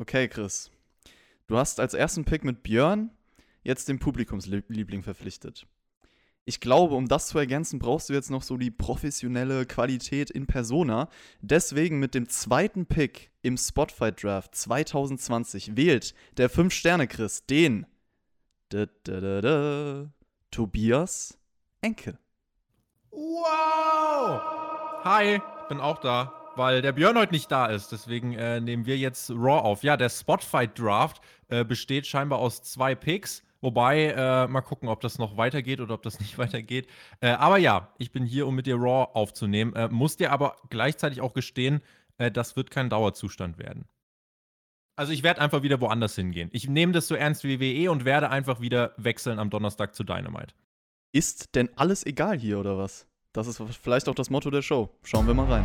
Okay, Chris. Du hast als ersten Pick mit Björn jetzt den Publikumsliebling verpflichtet. Ich glaube, um das zu ergänzen, brauchst du jetzt noch so die professionelle Qualität in Persona. Deswegen mit dem zweiten Pick im Spotify Draft 2020 wählt der 5-Sterne-Chris den da, da, da, Tobias Enke. Wow! Hi, bin auch da weil der Björn heute nicht da ist. Deswegen äh, nehmen wir jetzt Raw auf. Ja, der Spotfight Draft äh, besteht scheinbar aus zwei Picks. Wobei, äh, mal gucken, ob das noch weitergeht oder ob das nicht weitergeht. Äh, aber ja, ich bin hier, um mit dir Raw aufzunehmen. Äh, muss dir aber gleichzeitig auch gestehen, äh, das wird kein Dauerzustand werden. Also ich werde einfach wieder woanders hingehen. Ich nehme das so ernst wie WWE und werde einfach wieder wechseln am Donnerstag zu Dynamite. Ist denn alles egal hier oder was? Das ist vielleicht auch das Motto der Show. Schauen wir mal rein.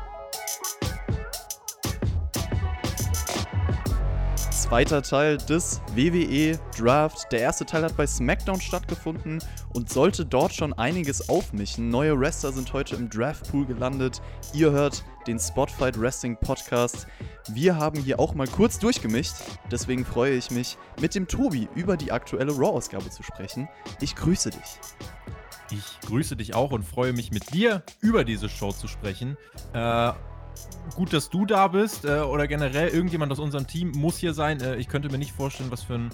Zweiter Teil des WWE Draft. Der erste Teil hat bei SmackDown stattgefunden und sollte dort schon einiges aufmischen. Neue Wrestler sind heute im Draftpool gelandet. Ihr hört den Spotfight Wrestling Podcast. Wir haben hier auch mal kurz durchgemischt. Deswegen freue ich mich, mit dem Tobi über die aktuelle Raw-Ausgabe zu sprechen. Ich grüße dich. Ich grüße dich auch und freue mich mit dir über diese Show zu sprechen. Äh, gut, dass du da bist äh, oder generell irgendjemand aus unserem Team muss hier sein. Äh, ich könnte mir nicht vorstellen, was für ein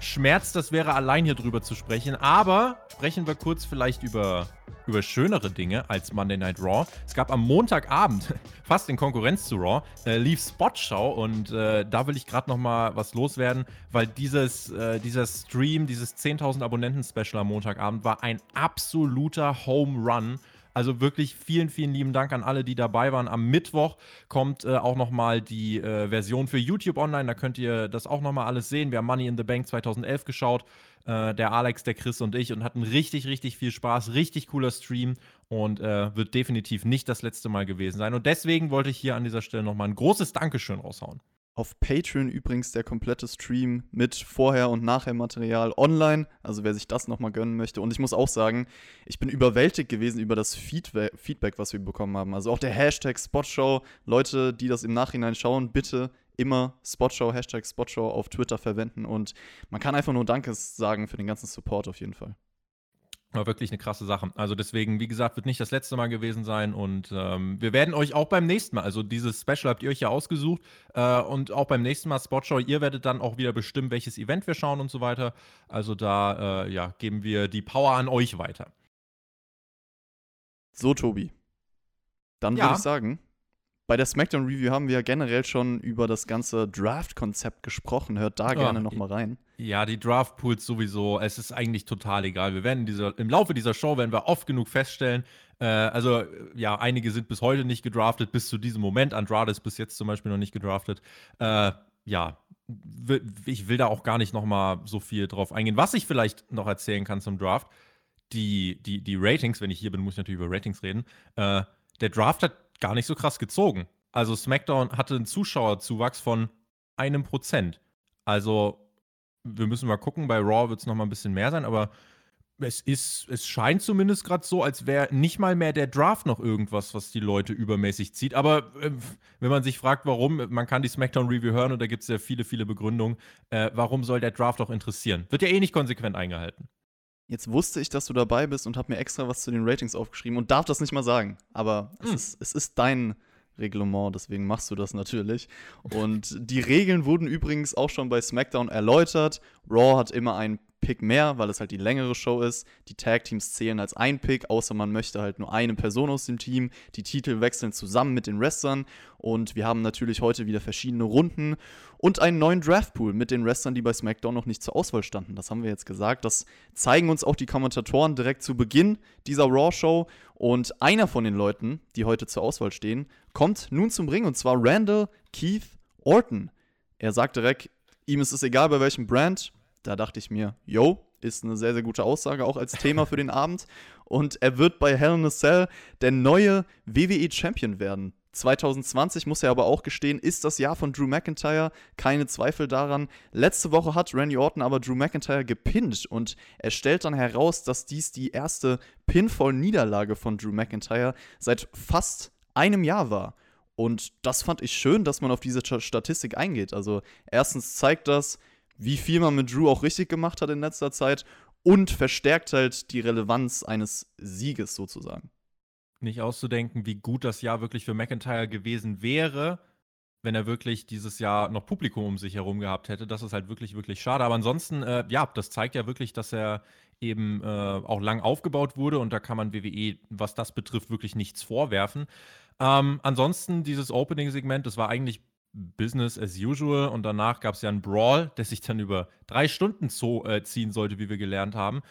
Schmerz das wäre, allein hier drüber zu sprechen. Aber sprechen wir kurz vielleicht über, über schönere Dinge als Monday Night Raw. Es gab am Montagabend, fast in Konkurrenz zu Raw, äh, lief Spotschau und äh, da will ich gerade noch mal was loswerden, weil dieses, äh, dieser Stream, dieses 10.000 Abonnenten-Special am Montagabend war ein absoluter Home Run. Also wirklich vielen, vielen lieben Dank an alle, die dabei waren. Am Mittwoch kommt äh, auch nochmal die äh, Version für YouTube online. Da könnt ihr das auch nochmal alles sehen. Wir haben Money in the Bank 2011 geschaut. Äh, der Alex, der Chris und ich und hatten richtig, richtig viel Spaß. Richtig cooler Stream und äh, wird definitiv nicht das letzte Mal gewesen sein. Und deswegen wollte ich hier an dieser Stelle nochmal ein großes Dankeschön raushauen. Auf Patreon übrigens der komplette Stream mit Vorher- und Nachher-Material online. Also wer sich das nochmal gönnen möchte. Und ich muss auch sagen, ich bin überwältigt gewesen über das Feedback, was wir bekommen haben. Also auch der Hashtag Spotshow. Leute, die das im Nachhinein schauen, bitte immer Spotshow, Hashtag Spotshow auf Twitter verwenden. Und man kann einfach nur Dankes sagen für den ganzen Support auf jeden Fall. War wirklich eine krasse Sache. Also deswegen, wie gesagt, wird nicht das letzte Mal gewesen sein und ähm, wir werden euch auch beim nächsten Mal, also dieses Special habt ihr euch ja ausgesucht äh, und auch beim nächsten Mal Spotshow, ihr werdet dann auch wieder bestimmen, welches Event wir schauen und so weiter. Also da, äh, ja, geben wir die Power an euch weiter. So, Tobi. Dann ja. würde ich sagen, bei der SmackDown Review haben wir ja generell schon über das ganze Draft-Konzept gesprochen. Hört da oh, gerne nochmal rein. Ja, die Draft-Pools sowieso. Es ist eigentlich total egal. Wir werden dieser, im Laufe dieser Show werden wir oft genug feststellen. Äh, also, ja, einige sind bis heute nicht gedraftet, bis zu diesem Moment. Andrade ist bis jetzt zum Beispiel noch nicht gedraftet. Äh, ja, ich will da auch gar nicht nochmal so viel drauf eingehen. Was ich vielleicht noch erzählen kann zum Draft, die, die, die Ratings, wenn ich hier bin, muss ich natürlich über Ratings reden. Äh, der Draft hat gar nicht so krass gezogen. Also SmackDown hatte einen Zuschauerzuwachs von einem Prozent. Also wir müssen mal gucken, bei Raw wird es nochmal ein bisschen mehr sein, aber es ist, es scheint zumindest gerade so, als wäre nicht mal mehr der Draft noch irgendwas, was die Leute übermäßig zieht. Aber äh, wenn man sich fragt, warum, man kann die SmackDown-Review hören und da gibt es ja viele, viele Begründungen, äh, warum soll der Draft auch interessieren? Wird ja eh nicht konsequent eingehalten. Jetzt wusste ich, dass du dabei bist und habe mir extra was zu den Ratings aufgeschrieben und darf das nicht mal sagen. Aber hm. es, ist, es ist dein Reglement, deswegen machst du das natürlich. Und die Regeln wurden übrigens auch schon bei SmackDown erläutert. Raw hat immer einen Pick mehr, weil es halt die längere Show ist. Die Tag Teams zählen als ein Pick, außer man möchte halt nur eine Person aus dem Team. Die Titel wechseln zusammen mit den Wrestlern und wir haben natürlich heute wieder verschiedene Runden und einen neuen Draftpool mit den Wrestlern, die bei SmackDown noch nicht zur Auswahl standen. Das haben wir jetzt gesagt. Das zeigen uns auch die Kommentatoren direkt zu Beginn dieser Raw Show und einer von den Leuten, die heute zur Auswahl stehen, kommt nun zum Ring und zwar Randall Keith Orton. Er sagt direkt, ihm ist es egal bei welchem Brand, da dachte ich mir, yo, ist eine sehr, sehr gute Aussage auch als Thema für den Abend. und er wird bei Hell in a Cell der neue WWE Champion werden. 2020 muss er aber auch gestehen, ist das Jahr von Drew McIntyre, keine Zweifel daran. Letzte Woche hat Randy Orton aber Drew McIntyre gepinnt und er stellt dann heraus, dass dies die erste Pinfall-Niederlage von Drew McIntyre seit fast einem Jahr war. Und das fand ich schön, dass man auf diese Statistik eingeht. Also erstens zeigt das, wie viel man mit Drew auch richtig gemacht hat in letzter Zeit und verstärkt halt die Relevanz eines Sieges sozusagen. Nicht auszudenken, wie gut das Jahr wirklich für McIntyre gewesen wäre, wenn er wirklich dieses Jahr noch Publikum um sich herum gehabt hätte. Das ist halt wirklich, wirklich schade. Aber ansonsten, äh, ja, das zeigt ja wirklich, dass er eben äh, auch lang aufgebaut wurde und da kann man WWE, was das betrifft, wirklich nichts vorwerfen. Ähm, ansonsten dieses Opening-Segment, das war eigentlich Business as usual und danach gab es ja einen Brawl, der sich dann über drei Stunden zo äh, ziehen sollte, wie wir gelernt haben.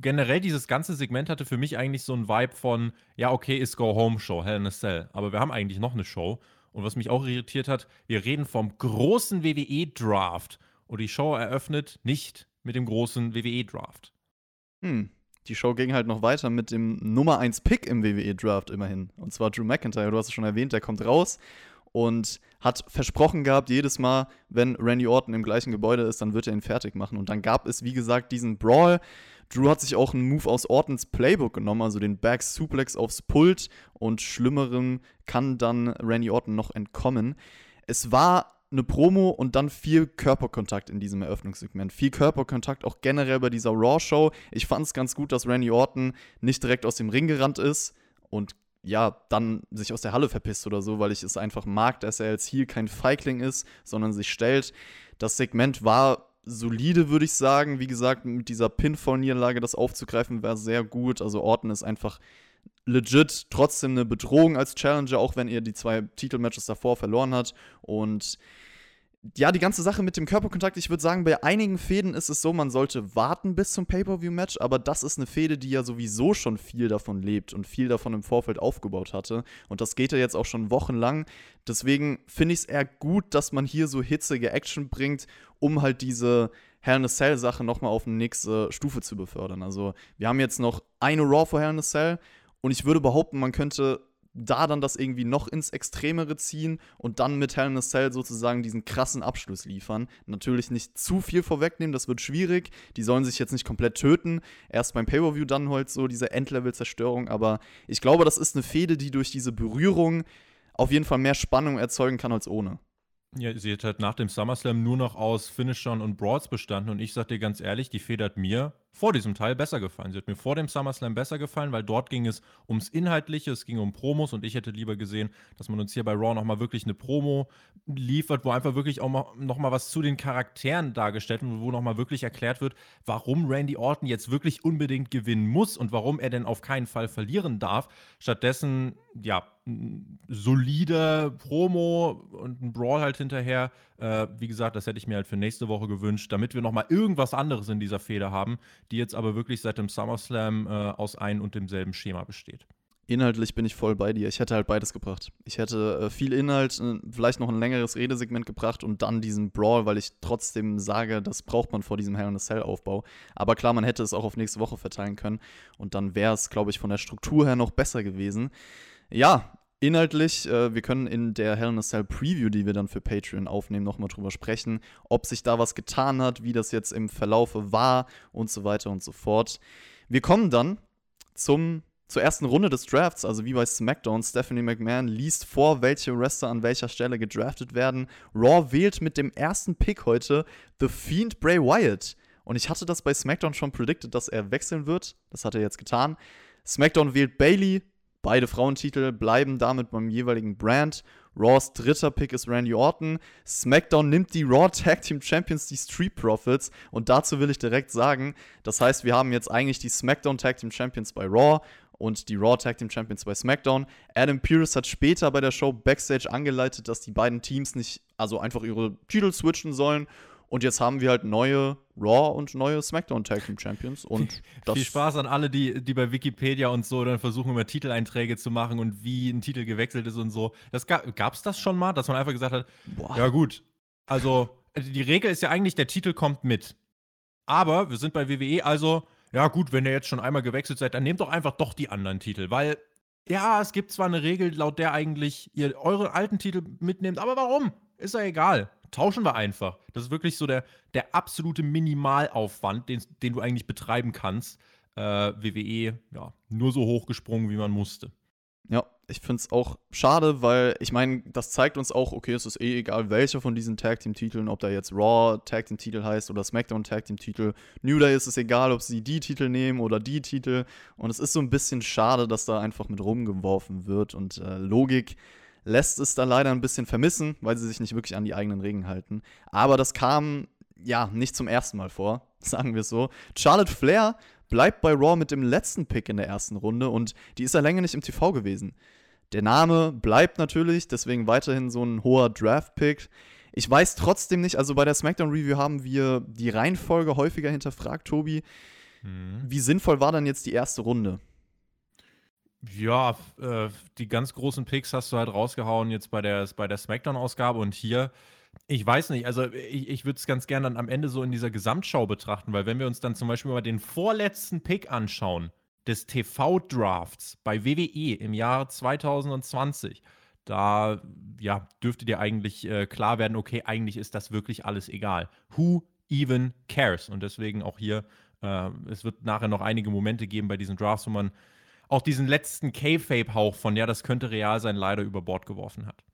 Generell dieses ganze Segment hatte für mich eigentlich so einen Vibe von, ja, okay, ist Go-Home-Show, Hell in a Cell. Aber wir haben eigentlich noch eine Show. Und was mich auch irritiert hat, wir reden vom großen WWE-Draft. Und die Show eröffnet nicht mit dem großen WWE-Draft. Hm, die Show ging halt noch weiter mit dem Nummer 1 Pick im WWE Draft immerhin. Und zwar Drew McIntyre. Du hast es schon erwähnt, der kommt raus und hat versprochen gehabt, jedes Mal, wenn Randy Orton im gleichen Gebäude ist, dann wird er ihn fertig machen. Und dann gab es, wie gesagt, diesen Brawl. Drew hat sich auch einen Move aus Ortons Playbook genommen, also den Back Suplex aufs Pult und schlimmerem kann dann Randy Orton noch entkommen. Es war eine Promo und dann viel Körperkontakt in diesem Eröffnungssegment. Viel Körperkontakt auch generell bei dieser Raw-Show. Ich fand es ganz gut, dass Randy Orton nicht direkt aus dem Ring gerannt ist und ja, dann sich aus der Halle verpisst oder so, weil ich es einfach mag, dass er jetzt hier kein Feigling ist, sondern sich stellt. Das Segment war solide, würde ich sagen. Wie gesagt, mit dieser Pinfall-Niederlage das aufzugreifen, wäre sehr gut. Also Orton ist einfach legit trotzdem eine Bedrohung als Challenger, auch wenn er die zwei Titelmatches davor verloren hat. Und ja, die ganze Sache mit dem Körperkontakt, ich würde sagen, bei einigen Fäden ist es so, man sollte warten bis zum Pay-Per-View-Match, aber das ist eine Fäde, die ja sowieso schon viel davon lebt und viel davon im Vorfeld aufgebaut hatte. Und das geht ja jetzt auch schon wochenlang. Deswegen finde ich es eher gut, dass man hier so hitzige Action bringt, um halt diese Hell in a Cell-Sache nochmal auf eine nächste Stufe zu befördern. Also, wir haben jetzt noch eine Raw vor Hell in a Cell und ich würde behaupten, man könnte da dann das irgendwie noch ins Extremere ziehen und dann mit Hell in a Cell sozusagen diesen krassen Abschluss liefern. Natürlich nicht zu viel vorwegnehmen, das wird schwierig. Die sollen sich jetzt nicht komplett töten. Erst beim Pay-Per-View dann halt so diese Endlevel-Zerstörung. Aber ich glaube, das ist eine Fehde, die durch diese Berührung auf jeden Fall mehr Spannung erzeugen kann als ohne. Ja, sie hat halt nach dem SummerSlam nur noch aus Finishern und Broads bestanden und ich sag dir ganz ehrlich, die Feder hat mir vor diesem Teil besser gefallen. Sie hat mir vor dem SummerSlam besser gefallen, weil dort ging es ums Inhaltliche, es ging um Promos und ich hätte lieber gesehen, dass man uns hier bei Raw nochmal wirklich eine Promo liefert, wo einfach wirklich auch nochmal was zu den Charakteren dargestellt wird, wo nochmal wirklich erklärt wird, warum Randy Orton jetzt wirklich unbedingt gewinnen muss und warum er denn auf keinen Fall verlieren darf. Stattdessen, ja, solider Promo und ein Brawl halt hinterher. Äh, wie gesagt, das hätte ich mir halt für nächste Woche gewünscht, damit wir nochmal irgendwas anderes in dieser Feder haben, die jetzt aber wirklich seit dem SummerSlam äh, aus ein und demselben Schema besteht. Inhaltlich bin ich voll bei dir. Ich hätte halt beides gebracht. Ich hätte äh, viel Inhalt, äh, vielleicht noch ein längeres Redesegment gebracht und dann diesen Brawl, weil ich trotzdem sage, das braucht man vor diesem Hell in a Cell Aufbau. Aber klar, man hätte es auch auf nächste Woche verteilen können und dann wäre es, glaube ich, von der Struktur her noch besser gewesen. Ja, Inhaltlich, äh, wir können in der Hell in a Cell Preview, die wir dann für Patreon aufnehmen, nochmal drüber sprechen, ob sich da was getan hat, wie das jetzt im Verlaufe war und so weiter und so fort. Wir kommen dann zum, zur ersten Runde des Drafts, also wie bei SmackDown. Stephanie McMahon liest vor, welche Wrestler an welcher Stelle gedraftet werden. Raw wählt mit dem ersten Pick heute The Fiend Bray Wyatt. Und ich hatte das bei SmackDown schon predicted, dass er wechseln wird. Das hat er jetzt getan. SmackDown wählt Bailey, Beide Frauentitel bleiben damit beim jeweiligen Brand. Raws dritter Pick ist Randy Orton. SmackDown nimmt die Raw Tag Team Champions, die Street Profits. Und dazu will ich direkt sagen, das heißt, wir haben jetzt eigentlich die SmackDown Tag Team Champions bei Raw und die Raw Tag Team Champions bei SmackDown. Adam Pearce hat später bei der Show Backstage angeleitet, dass die beiden Teams nicht, also einfach ihre Titel switchen sollen. Und jetzt haben wir halt neue Raw und neue SmackDown Tag Team Champions. Und Viel Spaß an alle, die, die bei Wikipedia und so dann versuchen, immer Titeleinträge zu machen und wie ein Titel gewechselt ist und so. Das gab es das schon mal, dass man einfach gesagt hat, Boah. ja gut, also die Regel ist ja eigentlich, der Titel kommt mit. Aber wir sind bei WWE, also ja gut, wenn ihr jetzt schon einmal gewechselt seid, dann nehmt doch einfach doch die anderen Titel, weil ja, es gibt zwar eine Regel, laut der eigentlich ihr eure alten Titel mitnehmt, aber warum? Ist ja egal. Tauschen wir einfach. Das ist wirklich so der, der absolute Minimalaufwand, den, den du eigentlich betreiben kannst. Äh, WWE, ja, nur so hochgesprungen, wie man musste. Ja, ich finde es auch schade, weil ich meine, das zeigt uns auch, okay, es ist eh egal, welcher von diesen Tag Team Titeln, ob da jetzt Raw Tag Team Titel heißt oder SmackDown Tag Team Titel. New Day ist es egal, ob sie die Titel nehmen oder die Titel. Und es ist so ein bisschen schade, dass da einfach mit rumgeworfen wird. Und äh, Logik lässt es da leider ein bisschen vermissen, weil sie sich nicht wirklich an die eigenen Regeln halten. Aber das kam ja nicht zum ersten Mal vor, sagen wir es so. Charlotte Flair bleibt bei Raw mit dem letzten Pick in der ersten Runde und die ist ja länger nicht im TV gewesen. Der Name bleibt natürlich, deswegen weiterhin so ein hoher Draft-Pick. Ich weiß trotzdem nicht, also bei der SmackDown-Review haben wir die Reihenfolge häufiger hinterfragt, Tobi. Mhm. Wie sinnvoll war dann jetzt die erste Runde? Ja, äh, die ganz großen Picks hast du halt rausgehauen jetzt bei der, bei der SmackDown-Ausgabe und hier ich weiß nicht, also ich, ich würde es ganz gerne dann am Ende so in dieser Gesamtschau betrachten, weil wenn wir uns dann zum Beispiel mal den vorletzten Pick anschauen des TV-Drafts bei WWE im Jahr 2020, da ja, dürfte dir eigentlich äh, klar werden, okay, eigentlich ist das wirklich alles egal. Who even cares? Und deswegen auch hier, äh, es wird nachher noch einige Momente geben bei diesen Drafts, wo man auch diesen letzten K-Fape-Hauch von, ja, das könnte real sein, leider über Bord geworfen hat.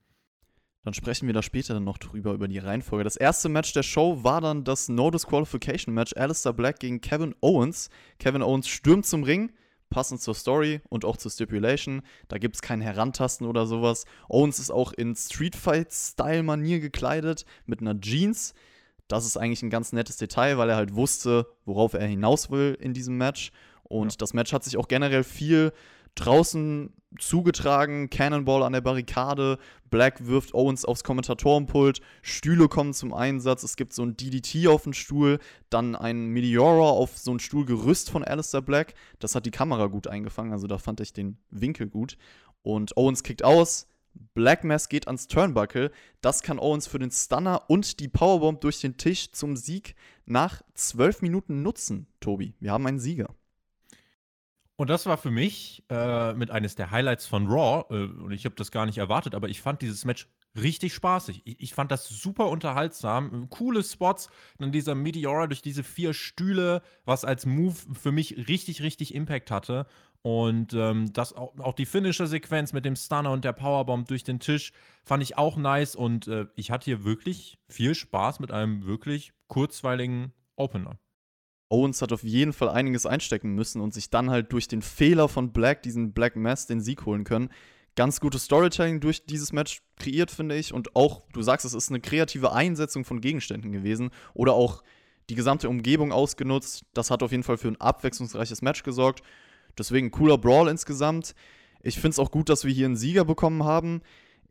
Dann sprechen wir da später noch drüber, über die Reihenfolge. Das erste Match der Show war dann das No Disqualification Match. Alistair Black gegen Kevin Owens. Kevin Owens stürmt zum Ring, passend zur Story und auch zur Stipulation. Da gibt es kein Herantasten oder sowas. Owens ist auch in Street Fight-Style-Manier gekleidet, mit einer Jeans. Das ist eigentlich ein ganz nettes Detail, weil er halt wusste, worauf er hinaus will in diesem Match. Und ja. das Match hat sich auch generell viel draußen zugetragen, Cannonball an der Barrikade, Black wirft Owens aufs Kommentatorenpult, Stühle kommen zum Einsatz, es gibt so ein DDT auf den Stuhl, dann ein Meteora auf so ein Stuhlgerüst von Alistair Black. Das hat die Kamera gut eingefangen, also da fand ich den Winkel gut. Und Owens kickt aus, Black Mass geht ans Turnbuckle. Das kann Owens für den Stunner und die Powerbomb durch den Tisch zum Sieg nach zwölf Minuten nutzen, Tobi. Wir haben einen Sieger. Und das war für mich äh, mit eines der Highlights von Raw. Äh, und ich habe das gar nicht erwartet, aber ich fand dieses Match richtig spaßig. Ich, ich, fand das super unterhaltsam. Coole Spots. Dann dieser Meteora durch diese vier Stühle, was als Move für mich richtig, richtig Impact hatte. Und ähm, das auch, auch die Finisher-Sequenz mit dem Stunner und der Powerbomb durch den Tisch fand ich auch nice. Und äh, ich hatte hier wirklich viel Spaß mit einem wirklich kurzweiligen Opener. Owens hat auf jeden Fall einiges einstecken müssen und sich dann halt durch den Fehler von Black, diesen Black Mass, den Sieg holen können. Ganz gutes Storytelling durch dieses Match kreiert, finde ich. Und auch, du sagst, es ist eine kreative Einsetzung von Gegenständen gewesen. Oder auch die gesamte Umgebung ausgenutzt. Das hat auf jeden Fall für ein abwechslungsreiches Match gesorgt. Deswegen cooler Brawl insgesamt. Ich finde es auch gut, dass wir hier einen Sieger bekommen haben.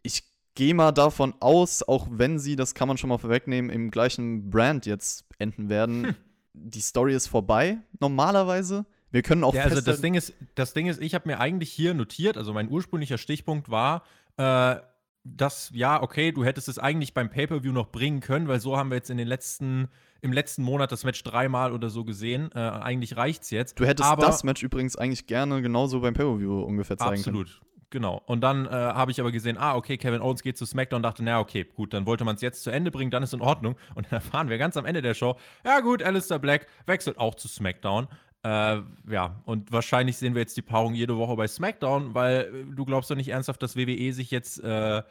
Ich gehe mal davon aus, auch wenn sie, das kann man schon mal vorwegnehmen, im gleichen Brand jetzt enden werden. Hm die Story ist vorbei, normalerweise. Wir können auch ja, also das Ding ist, das Ding ist, ich habe mir eigentlich hier notiert, also mein ursprünglicher Stichpunkt war, äh, dass, ja, okay, du hättest es eigentlich beim Pay-Per-View noch bringen können, weil so haben wir jetzt in den letzten, im letzten Monat das Match dreimal oder so gesehen. Äh, eigentlich reicht's jetzt. Du hättest aber, das Match übrigens eigentlich gerne genauso beim Pay-Per-View ungefähr zeigen absolut. können. Absolut. Genau. Und dann äh, habe ich aber gesehen, ah, okay, Kevin Owens geht zu SmackDown und dachte, na, okay, gut, dann wollte man es jetzt zu Ende bringen, dann ist in Ordnung. Und dann erfahren wir ganz am Ende der Show, ja gut, Alistair Black wechselt auch zu SmackDown. Äh, ja, und wahrscheinlich sehen wir jetzt die Paarung jede Woche bei SmackDown, weil äh, du glaubst doch nicht ernsthaft, dass WWE sich jetzt äh,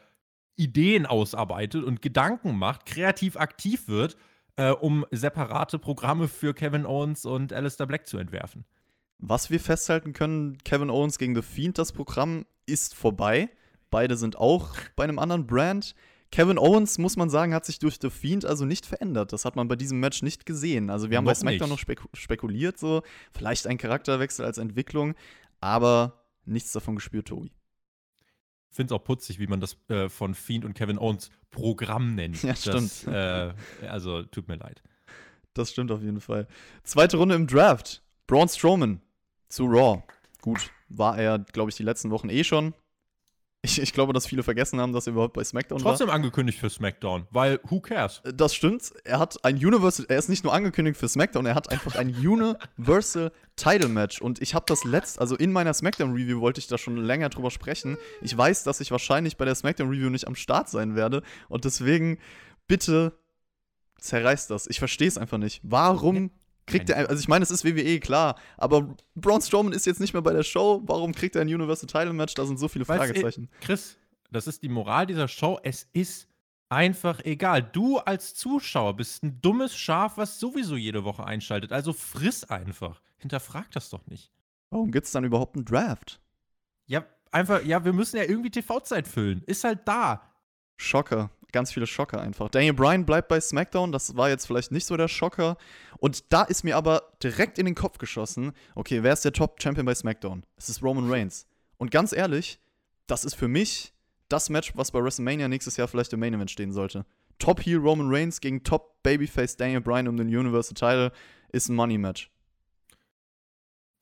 Ideen ausarbeitet und Gedanken macht, kreativ aktiv wird, äh, um separate Programme für Kevin Owens und Alistair Black zu entwerfen. Was wir festhalten können, Kevin Owens gegen The Fiend, das Programm ist vorbei. Beide sind auch bei einem anderen Brand. Kevin Owens, muss man sagen, hat sich durch The Fiend also nicht verändert. Das hat man bei diesem Match nicht gesehen. Also wir haben noch bei SmackDown nicht. noch spek spekuliert, so vielleicht ein Charakterwechsel als Entwicklung, aber nichts davon gespürt, Tobi. Ich finde es auch putzig, wie man das äh, von Fiend und Kevin Owens Programm nennt. Ja, stimmt. Das, äh, also tut mir leid. Das stimmt auf jeden Fall. Zweite Runde im Draft. Braun Strowman zu Raw. Gut, war er, glaube ich, die letzten Wochen eh schon. Ich, ich glaube, dass viele vergessen haben, dass er überhaupt bei SmackDown Trotzdem war. angekündigt für SmackDown, weil who cares? Das stimmt. Er hat ein Universal, er ist nicht nur angekündigt für SmackDown, er hat einfach ein Universal Title Match. Und ich habe das letzt, also in meiner SmackDown Review wollte ich da schon länger drüber sprechen. Ich weiß, dass ich wahrscheinlich bei der SmackDown Review nicht am Start sein werde. Und deswegen bitte zerreißt das. Ich verstehe es einfach nicht. Warum kriegt er, also ich meine, es ist WWE, klar, aber Braun Strowman ist jetzt nicht mehr bei der Show. Warum kriegt er ein Universal Title Match? Da sind so viele Weil's, Fragezeichen. Chris, das ist die Moral dieser Show. Es ist einfach egal. Du als Zuschauer bist ein dummes Schaf, was sowieso jede Woche einschaltet. Also friss einfach. Hinterfrag das doch nicht. Warum gibt es dann überhaupt einen Draft? Ja, einfach, ja, wir müssen ja irgendwie TV-Zeit füllen. Ist halt da. Schocker. Ganz viele Schocker einfach. Daniel Bryan bleibt bei SmackDown, das war jetzt vielleicht nicht so der Schocker. Und da ist mir aber direkt in den Kopf geschossen, okay, wer ist der Top-Champion bei SmackDown? Es ist Roman Reigns. Und ganz ehrlich, das ist für mich das Match, was bei WrestleMania nächstes Jahr vielleicht im Main Event stehen sollte. Top Heel Roman Reigns gegen Top Babyface Daniel Bryan um den Universal Title ist ein Money Match.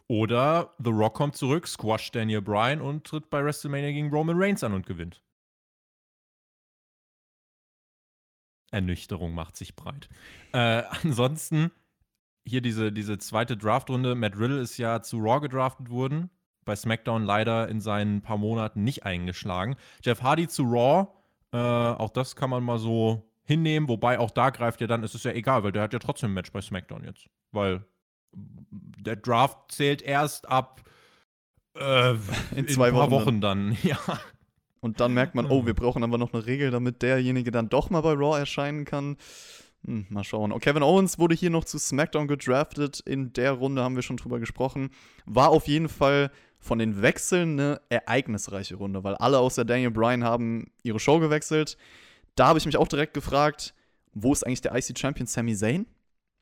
Oder The Rock kommt zurück, squasht Daniel Bryan und tritt bei WrestleMania gegen Roman Reigns an und gewinnt. Ernüchterung macht sich breit. Äh, ansonsten, hier diese, diese zweite Draftrunde. Matt Riddle ist ja zu Raw gedraftet worden. Bei SmackDown leider in seinen paar Monaten nicht eingeschlagen. Jeff Hardy zu Raw. Äh, auch das kann man mal so hinnehmen. Wobei auch da greift ja dann, es ist ja egal, weil der hat ja trotzdem ein Match bei SmackDown jetzt. Weil der Draft zählt erst ab äh, In zwei ein paar Wochen Wochen dann. Ja. Und dann merkt man, oh, wir brauchen aber noch eine Regel, damit derjenige dann doch mal bei Raw erscheinen kann. Hm, mal schauen. Und Kevin Owens wurde hier noch zu SmackDown gedraftet. In der Runde haben wir schon drüber gesprochen. War auf jeden Fall von den Wechseln eine ereignisreiche Runde, weil alle außer Daniel Bryan haben ihre Show gewechselt. Da habe ich mich auch direkt gefragt, wo ist eigentlich der IC Champion Sami Zayn?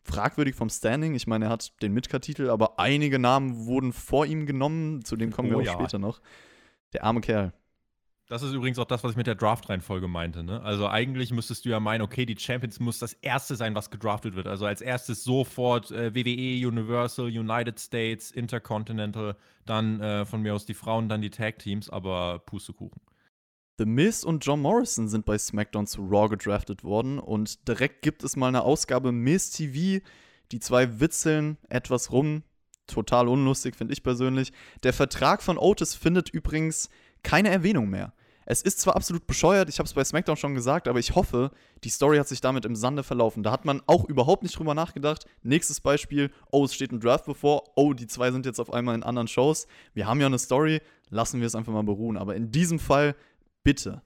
Fragwürdig vom Standing. Ich meine, er hat den Midcard-Titel, aber einige Namen wurden vor ihm genommen. Zu dem kommen Oh wir auch ja. später noch. Der arme Kerl. Das ist übrigens auch das, was ich mit der Draft-Reihenfolge meinte. Ne? Also eigentlich müsstest du ja meinen, okay, die Champions muss das erste sein, was gedraftet wird. Also als erstes sofort äh, WWE, Universal, United States, Intercontinental, dann äh, von mir aus die Frauen, dann die Tag-Teams, aber Pustekuchen. The Miz und John Morrison sind bei SmackDown zu Raw gedraftet worden und direkt gibt es mal eine Ausgabe Miz TV. Die zwei witzeln etwas rum. Total unlustig, finde ich persönlich. Der Vertrag von Otis findet übrigens keine Erwähnung mehr. Es ist zwar absolut bescheuert, ich habe es bei SmackDown schon gesagt, aber ich hoffe, die Story hat sich damit im Sande verlaufen. Da hat man auch überhaupt nicht drüber nachgedacht. Nächstes Beispiel, oh, es steht ein Draft bevor, oh, die zwei sind jetzt auf einmal in anderen Shows. Wir haben ja eine Story, lassen wir es einfach mal beruhen. Aber in diesem Fall, bitte,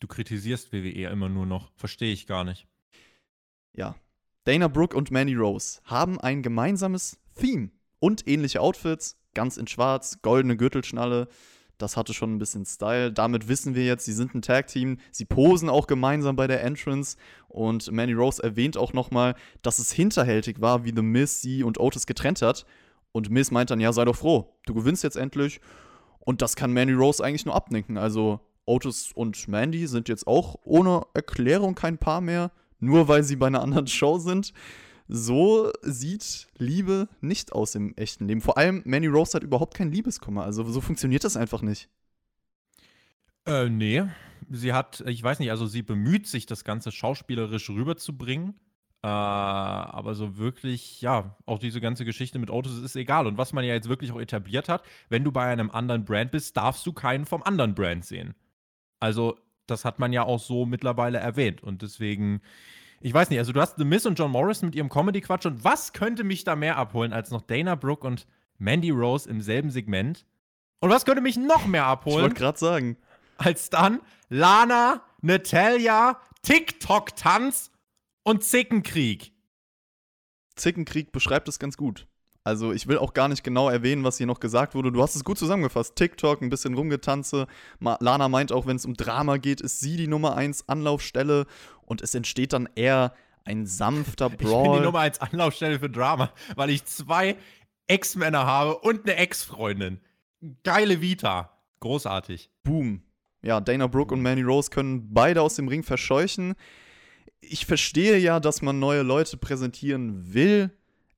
Du kritisierst WWE immer nur noch. Verstehe ich gar nicht. ja, Dana Brooke und Mandy Rose haben ein gemeinsames Theme und ähnliche Outfits, ganz in schwarz, goldene Gürtelschnalle. Das hatte schon ein bisschen Style. Damit wissen wir jetzt, sie sind ein Tag-Team. Sie posen auch gemeinsam bei der Entrance. Und Mandy Rose erwähnt auch nochmal, dass es hinterhältig war, wie The Miz sie und Otis getrennt hat. Und Miz meint dann, ja, sei doch froh, du gewinnst jetzt endlich. Und das kann Mandy Rose eigentlich nur abnicken. Also Otis und Mandy sind jetzt auch ohne Erklärung kein Paar mehr, nur weil sie bei einer anderen Show sind. So sieht Liebe nicht aus im echten Leben. Vor allem Mandy Rose hat überhaupt kein Liebeskummer. Also so funktioniert das einfach nicht. Äh, nee. Sie hat, ich weiß nicht, also sie bemüht sich, das Ganze schauspielerisch rüberzubringen. Äh, aber so wirklich, ja, auch diese ganze Geschichte mit Otis ist egal. Und was man ja jetzt wirklich auch etabliert hat, wenn du bei einem anderen Brand bist, darfst du keinen vom anderen Brand sehen. Also, das hat man ja auch so mittlerweile erwähnt. Und deswegen, ich weiß nicht, also du hast The Miz und John Morrison mit ihrem Comedy-Quatsch. Und was könnte mich da mehr abholen als noch Dana Brooke und Mandy Rose im selben Segment? Und was könnte mich noch mehr Ich abholen? wollte gerade sagen, als dann Lana, Natalia, TikTok-Tanz und Zickenkrieg. Zickenkrieg beschreibt es ganz gut. Also ich will auch gar nicht genau erwähnen, was hier noch gesagt wurde. Du hast es gut zusammengefasst. TikTok, ein bisschen rumgetanze. Lana meint auch, wenn es um Drama geht, ist sie die Nummer 1 Anlaufstelle. Und es entsteht dann eher ein sanfter Ich bin die Brawl. Nummer 1 Anlaufstelle für Drama, weil ich zwei Ex-Männer habe und eine Ex-Freundin. Geile Vita. Großartig. Boom. Ja, Dana Brooke und Manny Rose können beide aus dem Ring verscheuchen. Ich verstehe ja, dass man neue Leute präsentieren will.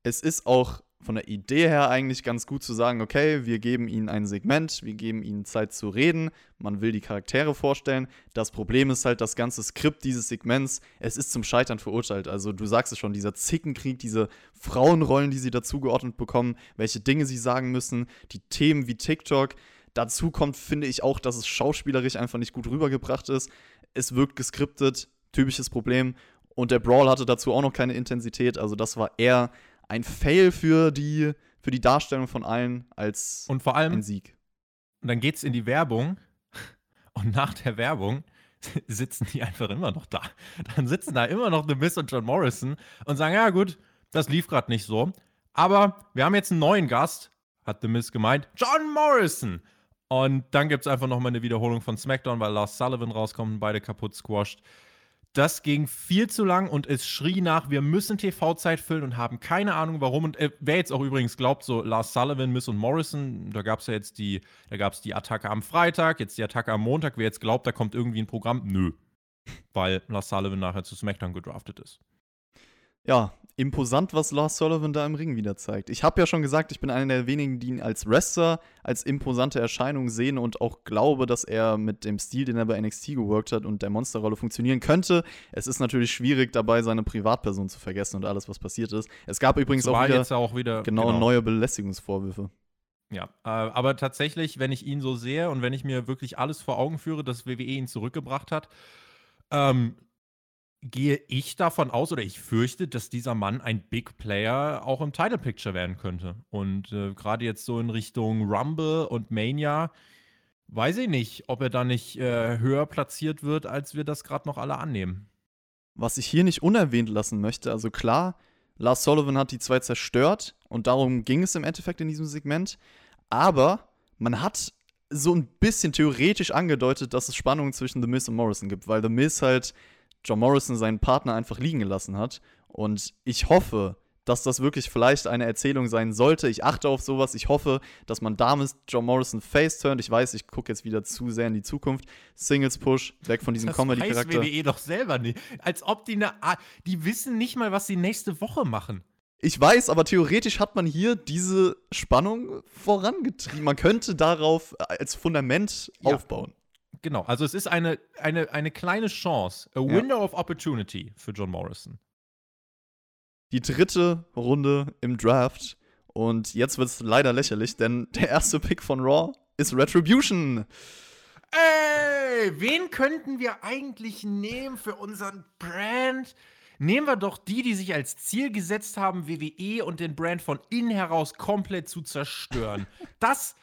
Es ist auch von der Idee her eigentlich ganz gut zu sagen, okay, wir geben ihnen ein Segment, wir geben ihnen Zeit zu reden, man will die Charaktere vorstellen. Das Problem ist halt das ganze Skript dieses Segments, es ist zum Scheitern verurteilt. Also du sagst es schon, dieser Zickenkrieg, diese Frauenrollen, die sie dazugeordnet bekommen, welche Dinge sie sagen müssen, die Themen wie TikTok. Dazu kommt, finde ich auch, dass es schauspielerisch einfach nicht gut rübergebracht ist. Es wirkt geskriptet, typisches Problem. Und der Brawl hatte dazu auch noch keine Intensität. Also das war eher ein Fail für die, für die Darstellung von allen als Und vor allem, ein Sieg. dann geht's in die Werbung und nach der Werbung sitzen die einfach immer noch da. Dann sitzen da immer noch The Miss und John Morrison und sagen, ja gut, das lief gerade nicht so. Aber wir haben jetzt einen neuen Gast, hat The Miss gemeint, John Morrison. Und dann gibt es einfach nochmal eine Wiederholung von SmackDown, weil Lars Sullivan rauskommt und beide kaputt squashed. Das ging viel zu lang und es schrie nach, wir müssen TV-Zeit füllen und haben keine Ahnung warum. Und äh, wer jetzt auch übrigens glaubt, so Lars Sullivan, Miss und Morrison, da gab es ja jetzt die, da gab es die Attacke am Freitag, jetzt die Attacke am Montag. Wer jetzt glaubt, da kommt irgendwie ein Programm, nö. Weil Lars Sullivan nachher zu SmackDown gedraftet ist. Ja, imposant, was Lars Sullivan da im Ring wieder zeigt. Ich habe ja schon gesagt, ich bin einer der wenigen, die ihn als Wrestler als imposante Erscheinung sehen und auch glaube, dass er mit dem Stil, den er bei NXT geworkt hat und der Monsterrolle funktionieren könnte. Es ist natürlich schwierig, dabei seine Privatperson zu vergessen und alles, was passiert ist. Es gab übrigens auch wieder, auch wieder genau, neue Belästigungsvorwürfe. Ja, äh, aber tatsächlich, wenn ich ihn so sehe und wenn ich mir wirklich alles vor Augen führe, dass WWE ihn zurückgebracht hat, ähm, gehe ich davon aus oder ich fürchte, dass dieser Mann ein Big Player auch im Title Picture werden könnte. Und äh, gerade jetzt so in Richtung Rumble und Mania, weiß ich nicht, ob er da nicht äh, höher platziert wird, als wir das gerade noch alle annehmen. Was ich hier nicht unerwähnt lassen möchte, also klar, Lars Sullivan hat die zwei zerstört und darum ging es im Endeffekt in diesem Segment. Aber man hat so ein bisschen theoretisch angedeutet, dass es Spannungen zwischen The Miz und Morrison gibt, weil The Miz halt John Morrison seinen Partner einfach liegen gelassen hat. Und ich hoffe, dass das wirklich vielleicht eine Erzählung sein sollte. Ich achte auf sowas. Ich hoffe, dass man damit John Morrison face turnt. Ich weiß, ich gucke jetzt wieder zu sehr in die Zukunft. Singles Push, weg von diesem Das Comedy-Charakter. weiß WWE doch selber nicht. Als ob die eine. A- Die wissen nicht mal, was sie nächste Woche machen. Ich weiß, aber theoretisch hat man hier diese Spannung vorangetrieben. Man könnte darauf als Fundament Ja. aufbauen. Genau, also es ist eine, eine, eine kleine Chance, a window of opportunity für John Morrison. Die dritte Runde im Draft. Und jetzt wird es leider lächerlich, denn der erste Pick von Raw ist Retribution. Ey, wen könnten wir eigentlich nehmen für unseren Brand? Nehmen wir doch die, die sich als Ziel gesetzt haben, WWE und den Brand von innen heraus komplett zu zerstören. Das,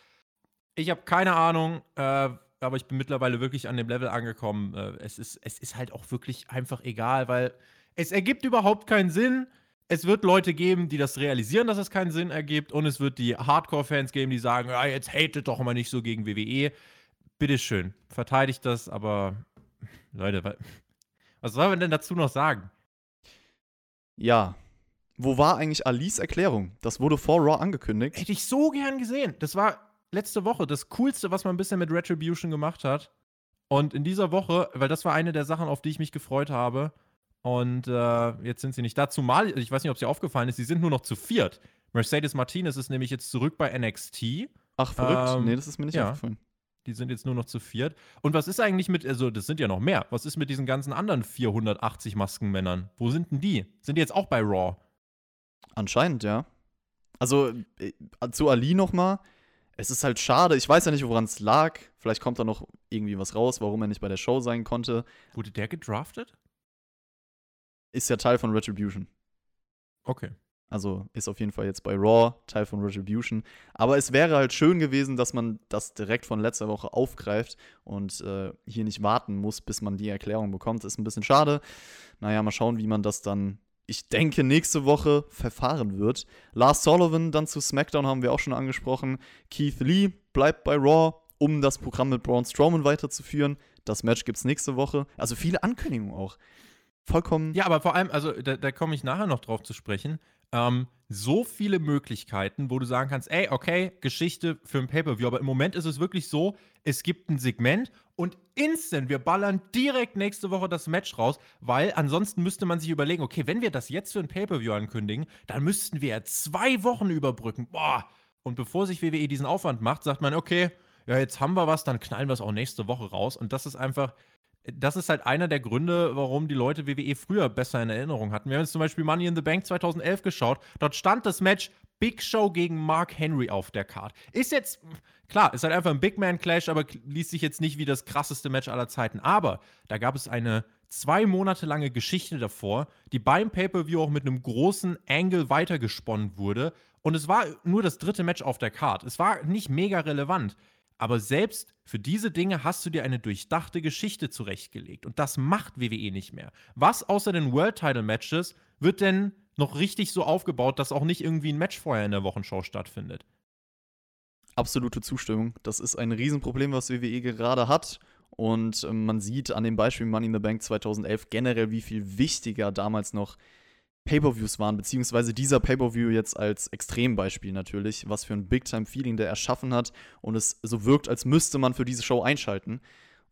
ich habe keine Ahnung, äh, aber ich bin mittlerweile wirklich an dem Level angekommen. Äh, es, ist, es ist halt auch wirklich einfach egal, weil es ergibt überhaupt keinen Sinn. Es wird Leute geben, die das realisieren, dass es keinen Sinn ergibt. Und es wird die Hardcore-Fans geben, die sagen, ja, jetzt hatet doch mal nicht so gegen WWE. Bitteschön, verteidigt das, aber Leute, wa- was soll man denn dazu noch sagen? Ja. Wo war eigentlich Alice Erklärung? Das wurde vor Raw angekündigt. Hätte ich so gern gesehen. Das war letzte Woche das Coolste, was man bisher mit Retribution gemacht hat. Und in dieser Woche, weil das war eine der Sachen, auf die ich mich gefreut habe. Und äh, jetzt sind sie nicht da. Zumal, ich weiß nicht, ob es dir aufgefallen ist, sie sind nur noch zu viert. Mercedes Martinez ist nämlich jetzt zurück bei NXT. Ach, verrückt. Ähm, nee, das ist mir nicht ja. aufgefallen. Die sind jetzt nur noch zu viert. Und was ist eigentlich mit, also das sind ja noch mehr. Was ist mit diesen ganzen anderen 480 Maskenmännern? Wo sind denn die? Sind die jetzt auch bei Raw? Anscheinend, ja. Also, äh, zu Ali nochmal. Es ist halt schade. Ich weiß ja nicht, woran es lag. Vielleicht kommt da noch irgendwie was raus, warum er nicht bei der Show sein konnte. Wurde der gedraftet? Ist ja Teil von Retribution. Okay. Also ist auf jeden Fall jetzt bei Raw, Teil von Retribution. Aber es wäre halt schön gewesen, dass man das direkt von letzter Woche aufgreift und äh, hier nicht warten muss, bis man die Erklärung bekommt. Ist ein bisschen schade. Naja, mal schauen, wie man das dann, ich denke, nächste Woche verfahren wird. Lars Sullivan dann zu SmackDown haben wir auch schon angesprochen. Keith Lee bleibt bei Raw, um das Programm mit Braun Strowman weiterzuführen. Das Match gibt's nächste Woche. Also viele Ankündigungen auch. Vollkommen. Ja, aber vor allem, also da, da komme ich nachher noch drauf zu sprechen. Ähm, so viele Möglichkeiten, wo du sagen kannst, ey, okay, Geschichte für ein Pay-Per-View. Aber im Moment ist es wirklich so, es gibt ein Segment und instant, wir ballern direkt nächste Woche das Match raus, weil ansonsten müsste man sich überlegen, okay, wenn wir das jetzt für ein Pay-Per-View ankündigen, dann müssten wir ja zwei Wochen überbrücken. Boah. Und bevor sich WWE diesen Aufwand macht, sagt man, okay, ja, jetzt haben wir was, dann knallen wir es auch nächste Woche raus. Und das ist einfach, das ist halt einer der Gründe, warum die Leute WWE früher besser in Erinnerung hatten. Wir haben jetzt zum Beispiel Money in the Bank 2011 geschaut. Dort stand das Match Big Show gegen Mark Henry auf der Card. Ist jetzt, klar, ist halt einfach ein Big Man Clash, aber liest sich jetzt nicht wie das krasseste Match aller Zeiten. Aber da gab es eine zwei Monate lange Geschichte davor, die beim Pay-Per-View auch mit einem großen Angle weitergesponnen wurde. Und es war nur das dritte Match auf der Card. Es war nicht mega relevant. Aber selbst für diese Dinge hast du dir eine durchdachte Geschichte zurechtgelegt. Und das macht WWE nicht mehr. Was außer den World Title Matches wird denn noch richtig so aufgebaut, dass auch nicht irgendwie ein Match vorher in der Wochenshow stattfindet? Absolute Zustimmung. Das ist ein Riesenproblem, was WWE gerade hat. Und ähm, man sieht an dem Beispiel Money in the Bank 2011 generell, wie viel wichtiger damals noch Pay-per-Views waren, beziehungsweise dieser Pay-per-View jetzt als Extrembeispiel natürlich, was für ein Big-Time-Feeling der erschaffen hat und es so wirkt, als müsste man für diese Show einschalten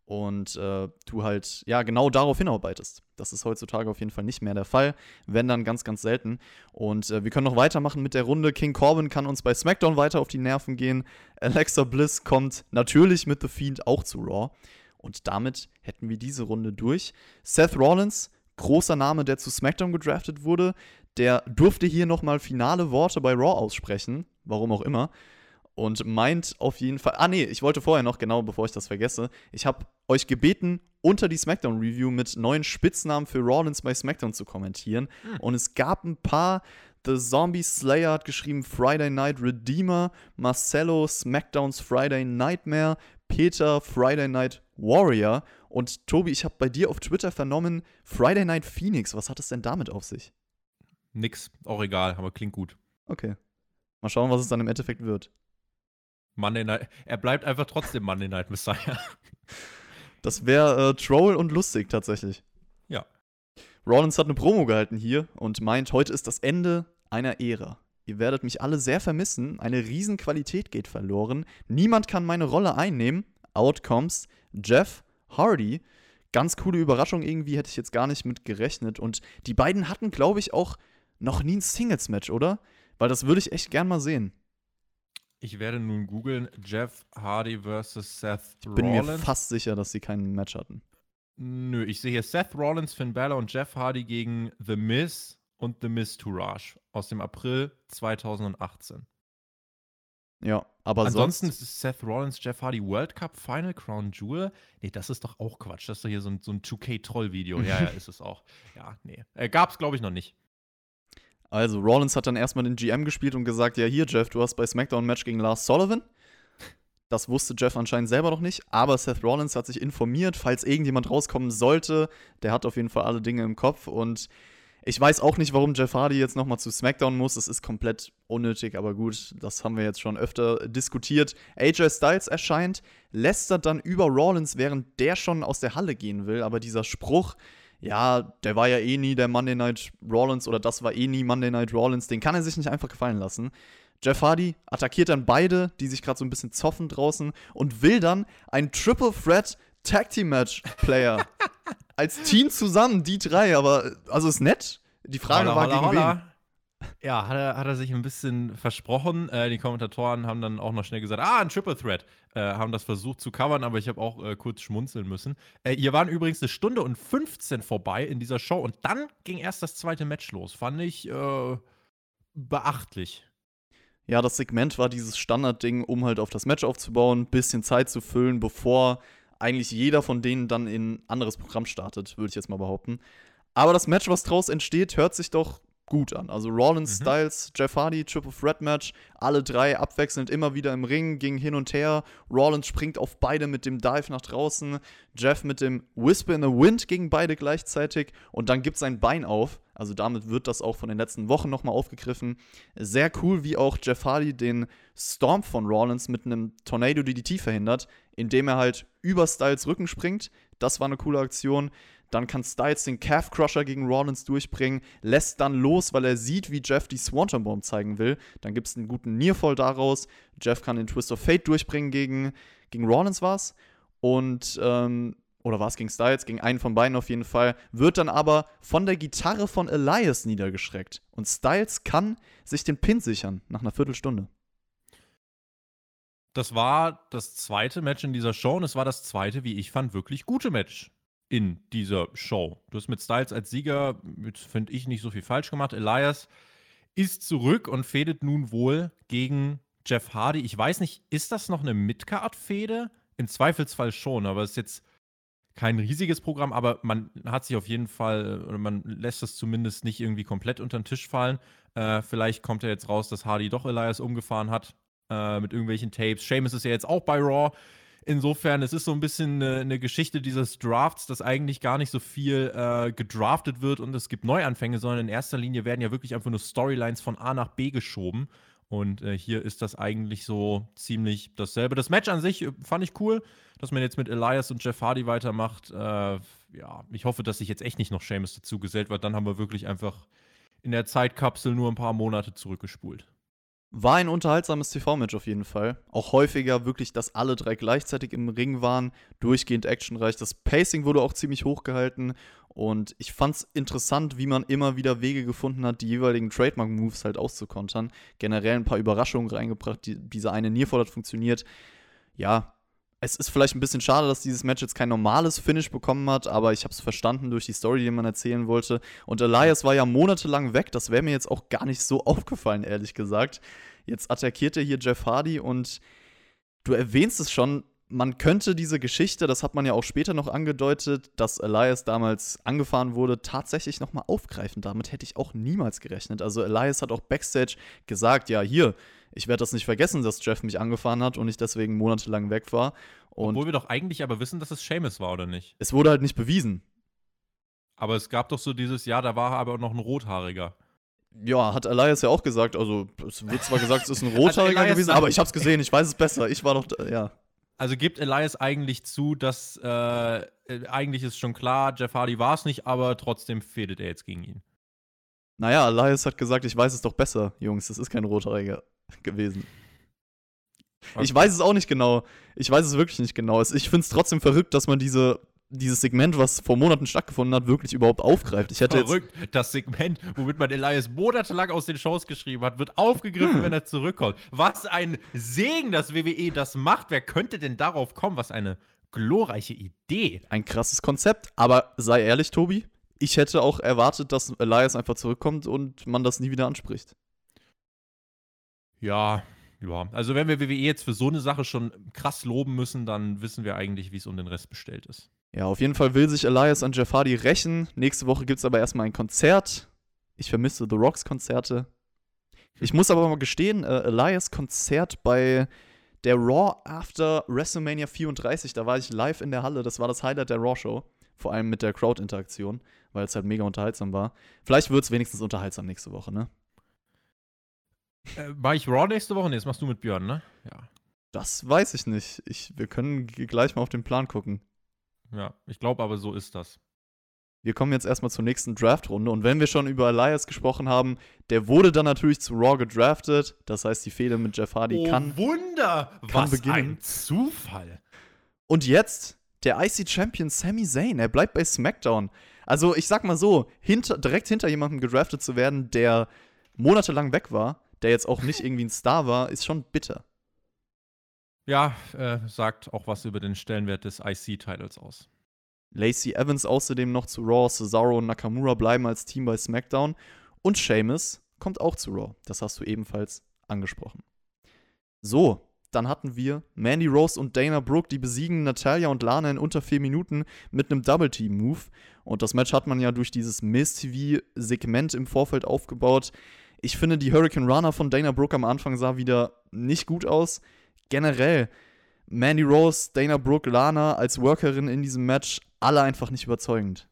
und äh, du halt ja genau darauf hinarbeitest. Das ist heutzutage auf jeden Fall nicht mehr der Fall, wenn dann ganz, ganz selten. Und äh, wir können noch weitermachen mit der Runde. King Corbin kann uns bei SmackDown weiter auf die Nerven gehen. Alexa Bliss kommt natürlich mit The Fiend auch zu Raw. Und damit hätten wir diese Runde durch. Seth Rollins großer Name, der zu SmackDown gedraftet wurde, der durfte hier nochmal finale Worte bei Raw aussprechen, warum auch immer. Und meint auf jeden Fall. Ah, nee, ich wollte vorher noch, genau bevor ich das vergesse. Ich habe euch gebeten, unter die SmackDown-Review mit neuen Spitznamen für Rollins bei SmackDown zu kommentieren. Hm. Und es gab ein paar. The Zombie Slayer hat geschrieben Friday Night Redeemer, Marcelo SmackDowns Friday Nightmare, Peter Friday Night Warrior. Und Tobi, ich habe bei dir auf Twitter vernommen, Friday Night Phoenix. Was hat es denn damit auf sich? Nix, auch egal, aber klingt gut. Okay. Mal schauen, was es dann im Endeffekt wird. Monday Night. Er bleibt einfach trotzdem Monday Night Messiah. Das wäre äh, Troll und lustig tatsächlich. Ja. Rollins hat eine Promo gehalten hier und meint, heute ist das Ende einer Ära. Ihr werdet mich alle sehr vermissen. Eine Riesenqualität geht verloren. Niemand kann meine Rolle einnehmen. Outcomes. Jeff Hardy. Ganz coole Überraschung irgendwie, hätte ich jetzt gar nicht mit gerechnet. Und die beiden hatten, glaube ich, auch noch nie ein Singles-Match, oder? Weil das würde ich echt gern mal sehen. Ich werde nun googeln, Jeff Hardy versus Seth Rollins. Ich bin mir fast sicher, dass sie kein Match hatten. Nö, ich sehe hier Seth Rollins, Finn Balor und Jeff Hardy gegen The Miz und The Miz Tourage aus dem April 2018. Ja, aber Ansonsten sonst ist Seth Rollins, Jeff Hardy World Cup Final Crown Jewel. Nee, das ist doch auch Quatsch. Das ist doch hier so ein, so ein 2K-Troll-Video. Ja, ja, ist es auch. Ja, nee. Äh, gab's, glaube ich, noch nicht. Also, Rollins hat dann erstmal den GM gespielt und gesagt: Ja, hier, Jeff, du hast bei SmackDown ein Match gegen Lars Sullivan. Das wusste Jeff anscheinend selber noch nicht, aber Seth Rollins hat sich informiert, falls irgendjemand rauskommen sollte. Der hat auf jeden Fall alle Dinge im Kopf und ich weiß auch nicht, warum Jeff Hardy jetzt nochmal zu SmackDown muss. Das ist komplett unnötig, aber gut, das haben wir jetzt schon öfter diskutiert. AJ Styles erscheint, lästert dann über Rollins, während der schon aus der Halle gehen will. Aber dieser Spruch, ja, der war ja eh nie der Monday Night Rollins oder das war eh nie Monday Night Rollins, den kann er sich nicht einfach gefallen lassen. Jeff Hardy attackiert dann beide, die sich gerade so ein bisschen zoffen draußen und will dann ein Triple Threat Tag Team Match Player als Team zusammen, die drei, aber also ist nett. Die Frage holla, war holla, gegen holla. wen? Ja, hat er, hat er sich ein bisschen versprochen. Äh, die Kommentatoren haben dann auch noch schnell gesagt, ah, ein Triple Threat. Äh, haben das versucht zu covern, aber ich habe auch äh, kurz schmunzeln müssen. Äh, hier waren übrigens eine Stunde und 15 vorbei in dieser Show und dann ging erst das zweite Match los. Fand ich äh, beachtlich. Ja, das Segment war dieses Standardding, um halt auf das Match aufzubauen, bisschen Zeit zu füllen, bevor eigentlich jeder von denen dann in ein anderes Programm startet, würde ich jetzt mal behaupten. Aber das Match, was draus entsteht, hört sich doch gut an. Also Rollins, mhm. Styles, Jeff Hardy, Triple Threat Match, alle drei abwechselnd immer wieder im Ring, ging hin und her. Rollins springt auf beide mit dem Dive nach draußen, Jeff mit dem Whisper in the Wind gegen beide gleichzeitig und dann gibt sein Bein auf. Also damit wird das auch von den letzten Wochen nochmal aufgegriffen. Sehr cool, wie auch Jeff Hardy den Storm von Rollins mit einem Tornado DDT verhindert, indem er halt über Styles Rücken springt. Das war eine coole Aktion. Dann kann Styles den Calf Crusher gegen Rollins durchbringen, lässt dann los, weil er sieht, wie Jeff die Swanton Bomb zeigen will. Dann gibt es einen guten Nearfall daraus. Jeff kann den Twist of Fate durchbringen gegen, gegen Rollins war's. Und, ähm, oder war es gegen Styles? Gegen einen von beiden auf jeden Fall. Wird dann aber von der Gitarre von Elias niedergeschreckt. Und Styles kann sich den Pin sichern nach einer Viertelstunde. Das war das zweite Match in dieser Show und es war das zweite, wie ich fand, wirklich gute Match in dieser Show. Du hast mit Styles als Sieger, finde ich, nicht so viel falsch gemacht. Elias ist zurück und fädet nun wohl gegen Jeff Hardy. Ich weiß nicht, ist das noch eine Midcard-Fehde? Im Zweifelsfall schon, aber es ist jetzt kein riesiges Programm, aber man hat sich auf jeden Fall, oder man lässt es zumindest nicht irgendwie komplett unter den Tisch fallen. Äh, vielleicht kommt ja jetzt raus, dass Hardy doch Elias umgefahren hat äh, mit irgendwelchen Tapes. Seamus ist ja jetzt auch bei Raw. Insofern, es ist so ein bisschen eine, eine Geschichte dieses Drafts, dass eigentlich gar nicht so viel äh, gedraftet wird und es gibt Neuanfänge, sondern in erster Linie werden ja wirklich einfach nur Storylines von A nach B geschoben. Und äh, hier ist das eigentlich so ziemlich dasselbe. Das Match an sich äh, fand ich cool, dass man jetzt mit Elias und Jeff Hardy weitermacht. Äh, ja, ich hoffe, dass sich jetzt echt nicht noch Seamus dazu gesellt wird. Dann haben wir wirklich einfach in der Zeitkapsel nur ein paar Monate zurückgespult. War ein unterhaltsames TV-Match auf jeden Fall. Auch häufiger wirklich, dass alle drei gleichzeitig im Ring waren, durchgehend actionreich. Das Pacing wurde auch ziemlich hoch gehalten und ich fand es interessant, wie man immer wieder Wege gefunden hat, die jeweiligen Trademark-Moves halt auszukontern. Generell ein paar Überraschungen reingebracht. Die, dieser eine Nearfall hat funktioniert. Ja, es ist vielleicht ein bisschen schade, dass dieses Match jetzt kein normales Finish bekommen hat, aber ich habe es verstanden durch die Story, die man erzählen wollte. Und Elias war ja monatelang weg, das wäre mir jetzt auch gar nicht so aufgefallen, ehrlich gesagt. Jetzt attackiert er hier Jeff Hardy und du erwähnst es schon, man könnte diese Geschichte, das hat man ja auch später noch angedeutet, dass Elias damals angefahren wurde, tatsächlich nochmal aufgreifen. Damit hätte ich auch niemals gerechnet. Also Elias hat auch backstage gesagt, ja, hier, ich werde das nicht vergessen, dass Jeff mich angefahren hat und ich deswegen monatelang weg war. Und Obwohl wir doch eigentlich aber wissen, dass es Seamus war, oder nicht? Es wurde halt nicht bewiesen. Aber es gab doch so dieses, ja, da war aber noch ein Rothaariger. Ja, hat Elias ja auch gesagt. Also, es wird zwar gesagt, es ist ein Rothaariger gewesen, aber ich hab's gesehen, ich weiß es besser. Ich war doch, ja. Also gibt Elias eigentlich zu, dass äh, eigentlich ist schon klar, Jeff Hardy war es nicht, aber trotzdem fädet er jetzt gegen ihn. Naja, Elias hat gesagt, ich weiß es doch besser, Jungs, das ist kein Rothaariger gewesen. Okay. Ich weiß es auch nicht genau. Ich weiß es wirklich nicht genau. Ich finde es trotzdem verrückt, dass man diese, dieses Segment, was vor Monaten stattgefunden hat, wirklich überhaupt aufgreift. Ich hätte verrückt. das Segment, womit man Elias monatelang aus den Shows geschrieben hat, wird aufgegriffen, wenn er zurückkommt. Was ein Segen, dass WWE das macht. Wer könnte denn darauf kommen? Was eine glorreiche Idee. Ein krasses Konzept. Aber sei ehrlich, Tobi, ich hätte auch erwartet, dass Elias einfach zurückkommt und man das nie wieder anspricht. Ja, ja. Also wenn wir WWE jetzt für so eine Sache schon krass loben müssen, dann wissen wir eigentlich, wie es um den Rest bestellt ist. Ja, auf jeden Fall will sich Elias an Jeff Hardy rächen. Nächste Woche gibt es aber erstmal ein Konzert. Ich vermisse The Rocks Konzerte. Ich muss aber mal gestehen, äh, Elias Konzert bei der Raw After WrestleMania 34, da war ich live in der Halle. Das war das Highlight der Raw Show. Vor allem mit der Crowd-Interaktion, weil es halt mega unterhaltsam war. Vielleicht wird es wenigstens unterhaltsam nächste Woche, ne? Äh, war ich Raw nächste Woche? Nee, das machst du mit Björn, ne? Ja. Das weiß ich nicht. Ich, wir können gleich mal auf den Plan gucken. Ja, ich glaube aber, so ist das. Wir kommen jetzt erstmal zur nächsten Draft-Runde. Und wenn wir schon über Elias gesprochen haben, der wurde dann natürlich zu Raw gedraftet. Das heißt, die Fehde mit Jeff Hardy oh, kann. Wunder! Kann Was beginnen. ein Zufall! Und jetzt der IC-Champion Sami Zayn. Er bleibt bei SmackDown. Also, ich sag mal so, hinter, direkt hinter jemandem gedraftet zu werden, der monatelang weg war, der jetzt auch nicht irgendwie ein Star war, ist schon bitter. Ja, äh, sagt auch was über den Stellenwert des IC-Titles aus. Lacey Evans außerdem noch zu Raw, Cesaro und Nakamura bleiben als Team bei SmackDown und Sheamus kommt auch zu Raw. Das hast du ebenfalls angesprochen. So, dann hatten wir Mandy Rose und Dana Brooke, die besiegen Natalia und Lana in unter vier Minuten mit einem Double-Team-Move. Und das Match hat man ja durch dieses Miss-TV-Segment im Vorfeld aufgebaut. Ich finde, die Hurricane Runner von Dana Brooke am Anfang sah wieder nicht gut aus. Generell, Mandy Rose, Dana Brooke, Lana als Workerin in diesem Match, alle einfach nicht überzeugend.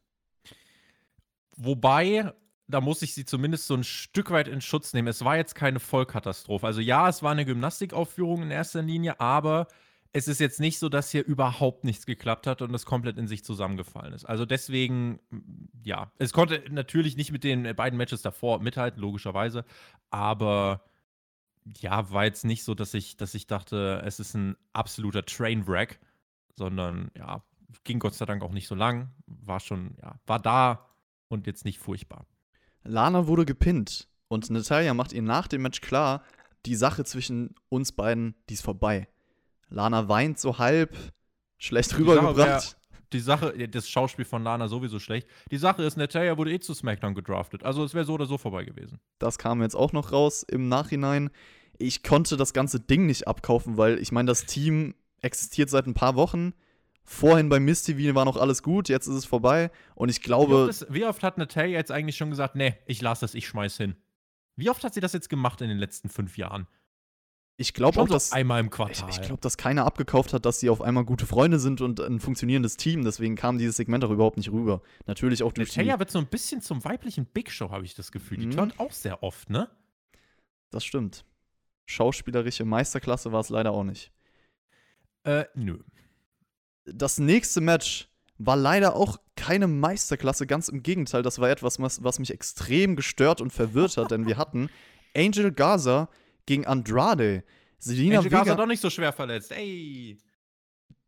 Wobei, da muss ich sie zumindest so ein Stück weit in Schutz nehmen. Es war jetzt keine Vollkatastrophe. Also ja, es war eine Gymnastikaufführung in erster Linie, aber es ist jetzt nicht so, dass hier überhaupt nichts geklappt hat und das komplett in sich zusammengefallen ist. Also deswegen, ja, es konnte natürlich nicht mit den beiden Matches davor mithalten, logischerweise, aber ja, war jetzt nicht so, dass ich, dass ich dachte, es ist ein absoluter Trainwreck, sondern ja, ging Gott sei Dank auch nicht so lang, war schon, ja, war da und jetzt nicht furchtbar. Lana wurde gepinnt und Natalia macht ihr nach dem Match klar, die Sache zwischen uns beiden, die ist vorbei. Lana weint so halb, schlecht rübergebracht. Die Sache, das Schauspiel von Lana sowieso schlecht. Die Sache ist, Natalia wurde eh zu SmackDown gedraftet. Also es wäre so oder so vorbei gewesen. Das kam jetzt auch noch raus im Nachhinein. Ich konnte das ganze Ding nicht abkaufen, weil ich meine, das Team existiert seit ein paar Wochen. Vorhin bei Miss TV war noch alles gut, jetzt ist es vorbei. Und ich glaube. Wie oft, ist, wie oft hat Natalia jetzt eigentlich schon gesagt, nee, ich lasse das, ich schmeiß hin? Wie oft hat sie das jetzt gemacht in den letzten fünf Jahren? Ich glaube auch, dass einmal im Quartal. Ich, ich glaube, dass keiner abgekauft hat, dass sie auf einmal gute Freunde sind und ein funktionierendes Team. Deswegen kam dieses Segment auch überhaupt nicht rüber. Natürlich auch durch Natalia wird so ein bisschen zum weiblichen Big Show, habe ich das Gefühl. Die mhm. turnt auch sehr oft, ne? Das stimmt. Schauspielerische Meisterklasse war es leider auch nicht. Äh, nö. Das nächste Match war leider auch keine Meisterklasse. Ganz im Gegenteil, das war etwas, was, was mich extrem gestört und verwirrt hat, denn wir hatten Angel Gaza gegen Andrade. Selina Angel Vega Gaza doch nicht so schwer verletzt. Ey.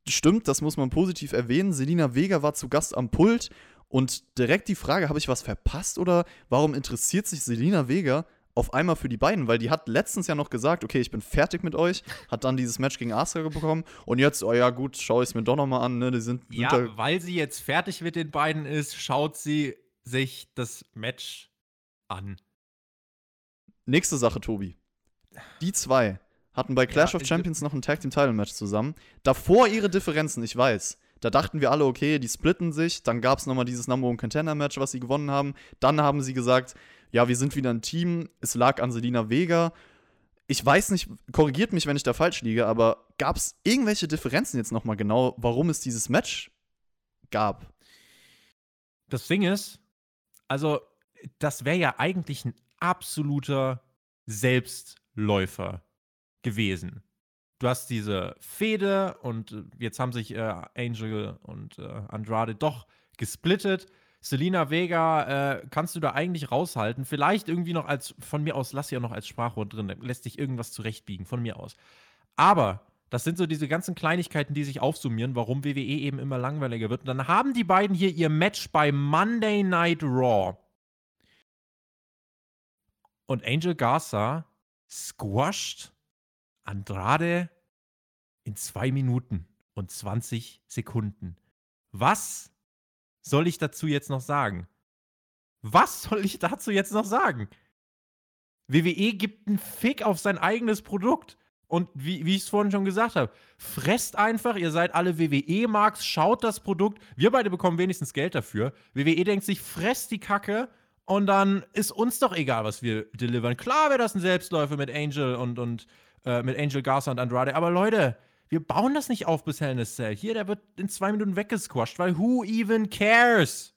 Stimmt, das muss man positiv erwähnen. Selina Vega war zu Gast am Pult und direkt die Frage, habe ich was verpasst oder warum interessiert sich Selina Vega auf einmal für die beiden? Weil die hat letztens ja noch gesagt, okay, ich bin fertig mit euch, hat dann dieses Match gegen Asuka bekommen und jetzt, oh ja gut, schaue ich es mir doch nochmal an, ne, die sind Ja, weil sie jetzt fertig mit den beiden ist, schaut sie sich das Match an. Nächste Sache, Tobi. Die zwei hatten bei Clash ja, of Champions noch ein Tag Team Title Match zusammen. Davor ihre Differenzen, ich weiß. Da dachten wir alle, okay, die splitten sich. Dann gab es nochmal dieses Number One Contender Match, was sie gewonnen haben. Dann haben sie gesagt, ja, wir sind wieder ein Team. Es lag an Selina Vega. Ich weiß nicht, korrigiert mich, wenn ich da falsch liege, aber gab es irgendwelche Differenzen jetzt nochmal genau, warum es dieses Match gab? Das Ding ist, also, das wäre ja eigentlich ein absoluter Selbst- Läufer gewesen. Du hast diese Fehde und äh, jetzt haben sich äh, Angel und äh, Andrade doch gesplittet. Selina Vega äh, kannst du da eigentlich raushalten. Vielleicht irgendwie noch als, von mir aus, lass sie ja noch als Sprachrohr drin, lässt sich irgendwas zurechtbiegen, von mir aus. Aber das sind so diese ganzen Kleinigkeiten, die sich aufsummieren, warum WWE eben immer langweiliger wird. Und dann haben die beiden hier ihr Match bei Monday Night Raw. Und Angel Garza squasht Andrade in zwei Minuten und 20 Sekunden. Was soll ich dazu jetzt noch sagen? Was soll ich dazu jetzt noch sagen? WWE gibt einen Fick auf sein eigenes Produkt. Und wie, wie ich es vorhin schon gesagt habe, fresst einfach, ihr seid alle WWE-Marks, schaut das Produkt. Wir beide bekommen wenigstens Geld dafür. WWE denkt sich, fresst die Kacke und dann ist uns doch egal, was wir delivern. Klar wäre das ein Selbstläufer mit Angel und, und äh, mit Angel Garza und Andrade. Aber Leute, wir bauen das nicht auf bis Hell in a Cell. Hier, der wird in zwei Minuten weggesquasht, weil who even cares?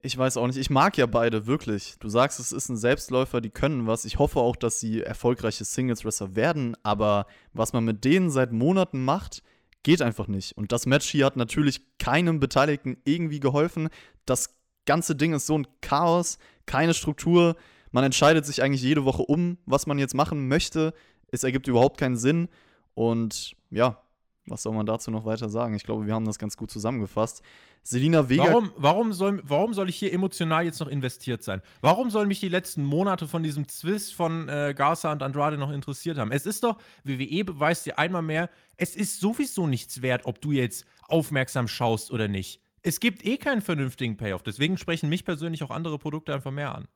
Ich weiß auch nicht. Ich mag ja beide, wirklich. Du sagst, es ist ein Selbstläufer, die können was. Ich hoffe auch, dass sie erfolgreiche Singles-Wrestler werden. Aber was man mit denen seit Monaten macht, geht einfach nicht. Und das Match hier hat natürlich keinem Beteiligten irgendwie geholfen. Das ganze Ding ist so ein Chaos, keine Struktur. Man entscheidet sich eigentlich jede Woche um, was man jetzt machen möchte. Es ergibt überhaupt keinen Sinn. Und ja, was soll man dazu noch weiter sagen? Ich glaube, wir haben das ganz gut zusammengefasst. Selina Vega. Warum, warum, soll, warum soll ich hier emotional jetzt noch investiert sein? Warum sollen mich die letzten Monate von diesem Zwist von äh, Garza und Andrade noch interessiert haben? Es ist doch, WWE beweist dir einmal mehr, es ist sowieso nichts wert, ob du jetzt aufmerksam schaust oder nicht es gibt eh keinen vernünftigen Payoff. Deswegen sprechen mich persönlich auch andere Produkte einfach mehr an.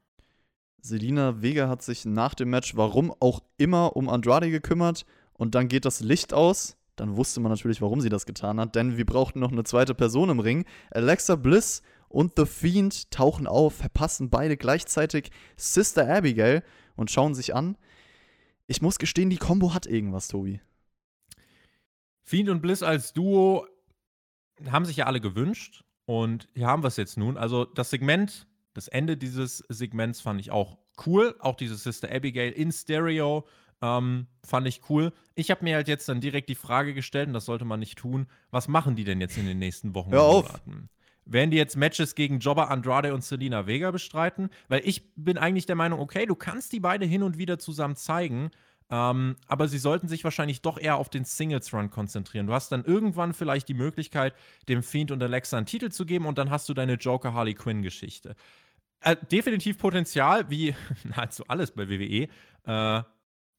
Selina Vega hat sich nach dem Match, warum auch immer, um Andrade gekümmert und dann geht das Licht aus. Dann wusste man natürlich, warum sie das getan hat, denn wir brauchten noch eine zweite Person im Ring. Alexa Bliss und The Fiend tauchen auf, verpassen beide gleichzeitig Sister Abigail und schauen sich an. Ich muss gestehen, die Combo hat irgendwas, Tobi. Fiend und Bliss als Duo haben sich ja alle gewünscht und hier haben wir es jetzt nun. Also das Segment, das Ende dieses Segments fand ich auch cool. Auch diese Sister Abigail in Stereo Ähm, fand ich cool. Ich habe mir halt jetzt dann direkt die Frage gestellt, und das sollte man nicht tun, was machen die denn jetzt in den nächsten Wochen Hör auf. Monaten? Werden die jetzt Matches gegen Jobber Andrade und Selena Vega bestreiten? Weil ich bin eigentlich der Meinung, okay, du kannst die beide hin und wieder zusammen zeigen, ähm, aber sie sollten sich wahrscheinlich doch eher auf den Singles-Run konzentrieren. Du hast dann irgendwann vielleicht die Möglichkeit, dem Fiend und Alexa einen Titel zu geben und dann hast du deine Joker-Harley Quinn-Geschichte. Äh, definitiv Potenzial, wie nahezu alles bei WWE. Äh,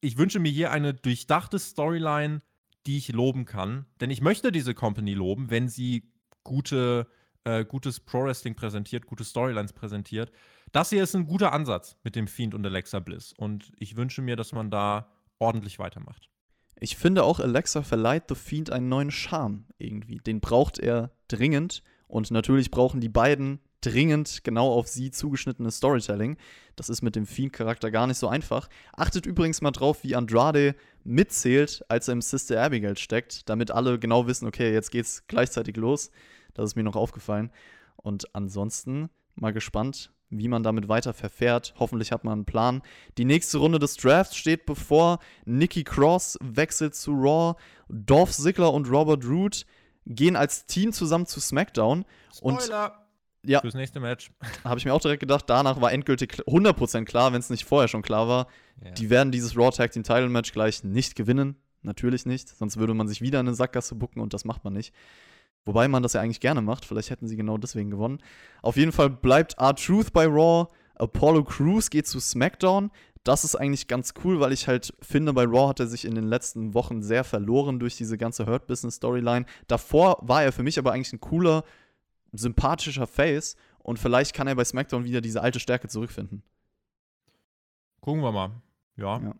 ich wünsche mir hier eine durchdachte Storyline, die ich loben kann. Denn ich möchte diese Company loben, wenn sie gute, äh, gutes Pro-Wrestling präsentiert, gute Storylines präsentiert. Das hier ist ein guter Ansatz mit dem Fiend und Alexa Bliss. Und ich wünsche mir, dass man da ordentlich weitermacht. Ich finde auch, Alexa verleiht The Fiend einen neuen Charme irgendwie. Den braucht er dringend. Und natürlich brauchen die beiden dringend genau auf sie zugeschnittenes Storytelling. Das ist mit dem Fiend-Charakter gar nicht so einfach. Achtet übrigens mal drauf, wie Andrade mitzählt, als er im Sister Abigail steckt, damit alle genau wissen, okay, jetzt geht's gleichzeitig los. Das ist mir noch aufgefallen. Und ansonsten mal gespannt, wie man damit weiter verfährt. Hoffentlich hat man einen Plan. Die nächste Runde des Drafts steht bevor. Nikki Cross wechselt zu Raw. Dolph Ziggler und Robert Root gehen als Team zusammen zu SmackDown. Spoiler! Und ja, Fürs nächste Match. habe ich mir auch direkt gedacht, danach war endgültig 100% klar, wenn es nicht vorher schon klar war. Ja. Die werden dieses Raw Tag Team Title Match gleich nicht gewinnen. Natürlich nicht. Sonst würde man sich wieder in eine Sackgasse bucken und das macht man nicht. Wobei man das ja eigentlich gerne macht. Vielleicht hätten sie genau deswegen gewonnen. Auf jeden Fall bleibt R-Truth bei Raw. Apollo Crews geht zu SmackDown. Das ist eigentlich ganz cool, weil ich halt finde, bei Raw hat er sich in den letzten Wochen sehr verloren durch diese ganze Hurt Business Storyline. Davor war er für mich aber eigentlich ein cooler, sympathischer Face und vielleicht kann er bei SmackDown wieder diese alte Stärke zurückfinden. Gucken wir mal. Ja. Ja.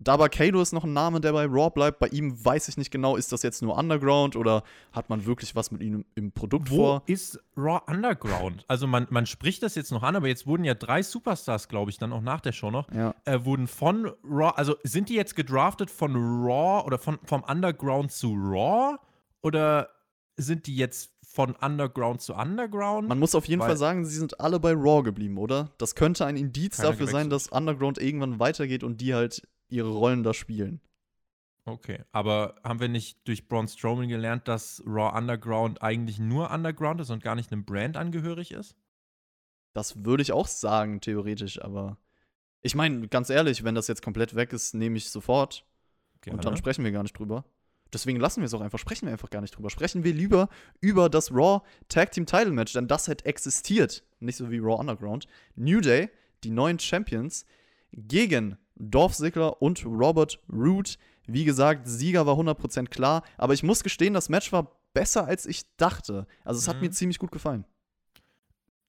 Daba Kado ist noch ein Name, der bei Raw bleibt. Bei ihm weiß ich nicht genau, ist das jetzt nur Underground oder hat man wirklich was mit ihm im Produkt Wo vor? ist Raw Underground? Also man, man spricht das jetzt noch an, aber jetzt wurden ja drei Superstars, glaube ich, dann auch nach der Show noch, Ja. äh, wurden von Raw, also sind die jetzt gedraftet von Raw oder von, vom Underground zu Raw? Oder sind die jetzt von Underground zu Underground? Man muss auf jeden Fall sagen, sie sind alle bei Raw geblieben, oder? Das könnte ein Indiz dafür sein, dass Underground irgendwann weitergeht und die halt ihre Rollen da spielen. Okay, aber haben wir nicht durch Braun Strowman gelernt, dass Raw Underground eigentlich nur Underground ist und gar nicht einem Brand angehörig ist? Das würde ich auch sagen, theoretisch, aber ich meine, ganz ehrlich, wenn das jetzt komplett weg ist, nehme ich sofort und dann Gerne. sprechen wir gar nicht drüber. Deswegen lassen wir es auch einfach, sprechen wir einfach gar nicht drüber. Sprechen wir lieber über das Raw Tag Team Title Match, denn das hat existiert. Nicht so wie Raw Underground. New Day, die neuen Champions, gegen Dolph Ziggler und Robert Root. Wie gesagt, Sieger war 100% klar, aber ich muss gestehen, das Match war besser, als ich dachte. Also es hat Mhm. mir ziemlich gut gefallen.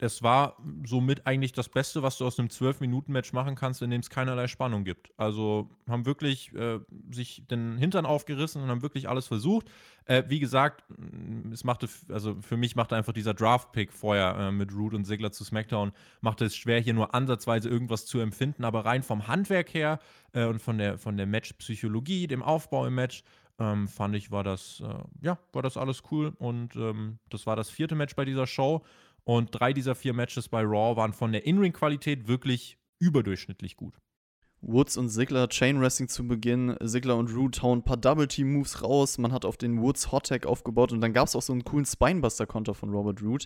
Es war somit eigentlich das Beste, was du aus einem 12-Minuten-Match machen kannst, in dem es keinerlei Spannung gibt. Also haben wirklich äh, sich den Hintern aufgerissen und haben wirklich alles versucht. Äh, wie gesagt, mh, es machte, also für mich machte einfach dieser Draft-Pick vorher äh, mit Root und Sigler zu SmackDown, machte es schwer, hier nur ansatzweise irgendwas zu empfinden, aber rein vom Handwerk her äh, und von der, von der Match-Psychologie, dem Aufbau im Match, ähm, fand ich, war das, äh, ja, war das alles cool. Und ähm, das war das vierte Match bei dieser Show. Und drei dieser vier Matches bei Raw waren von der In-Ring-Qualität wirklich überdurchschnittlich gut. Woods und Ziggler Chain Wrestling zu Beginn. Ziggler und Root hauen ein paar Double Team Moves raus. Man hat auf den Woods Hot Tag aufgebaut und dann gab es auch so einen coolen Spinebuster Konter von Robert Root.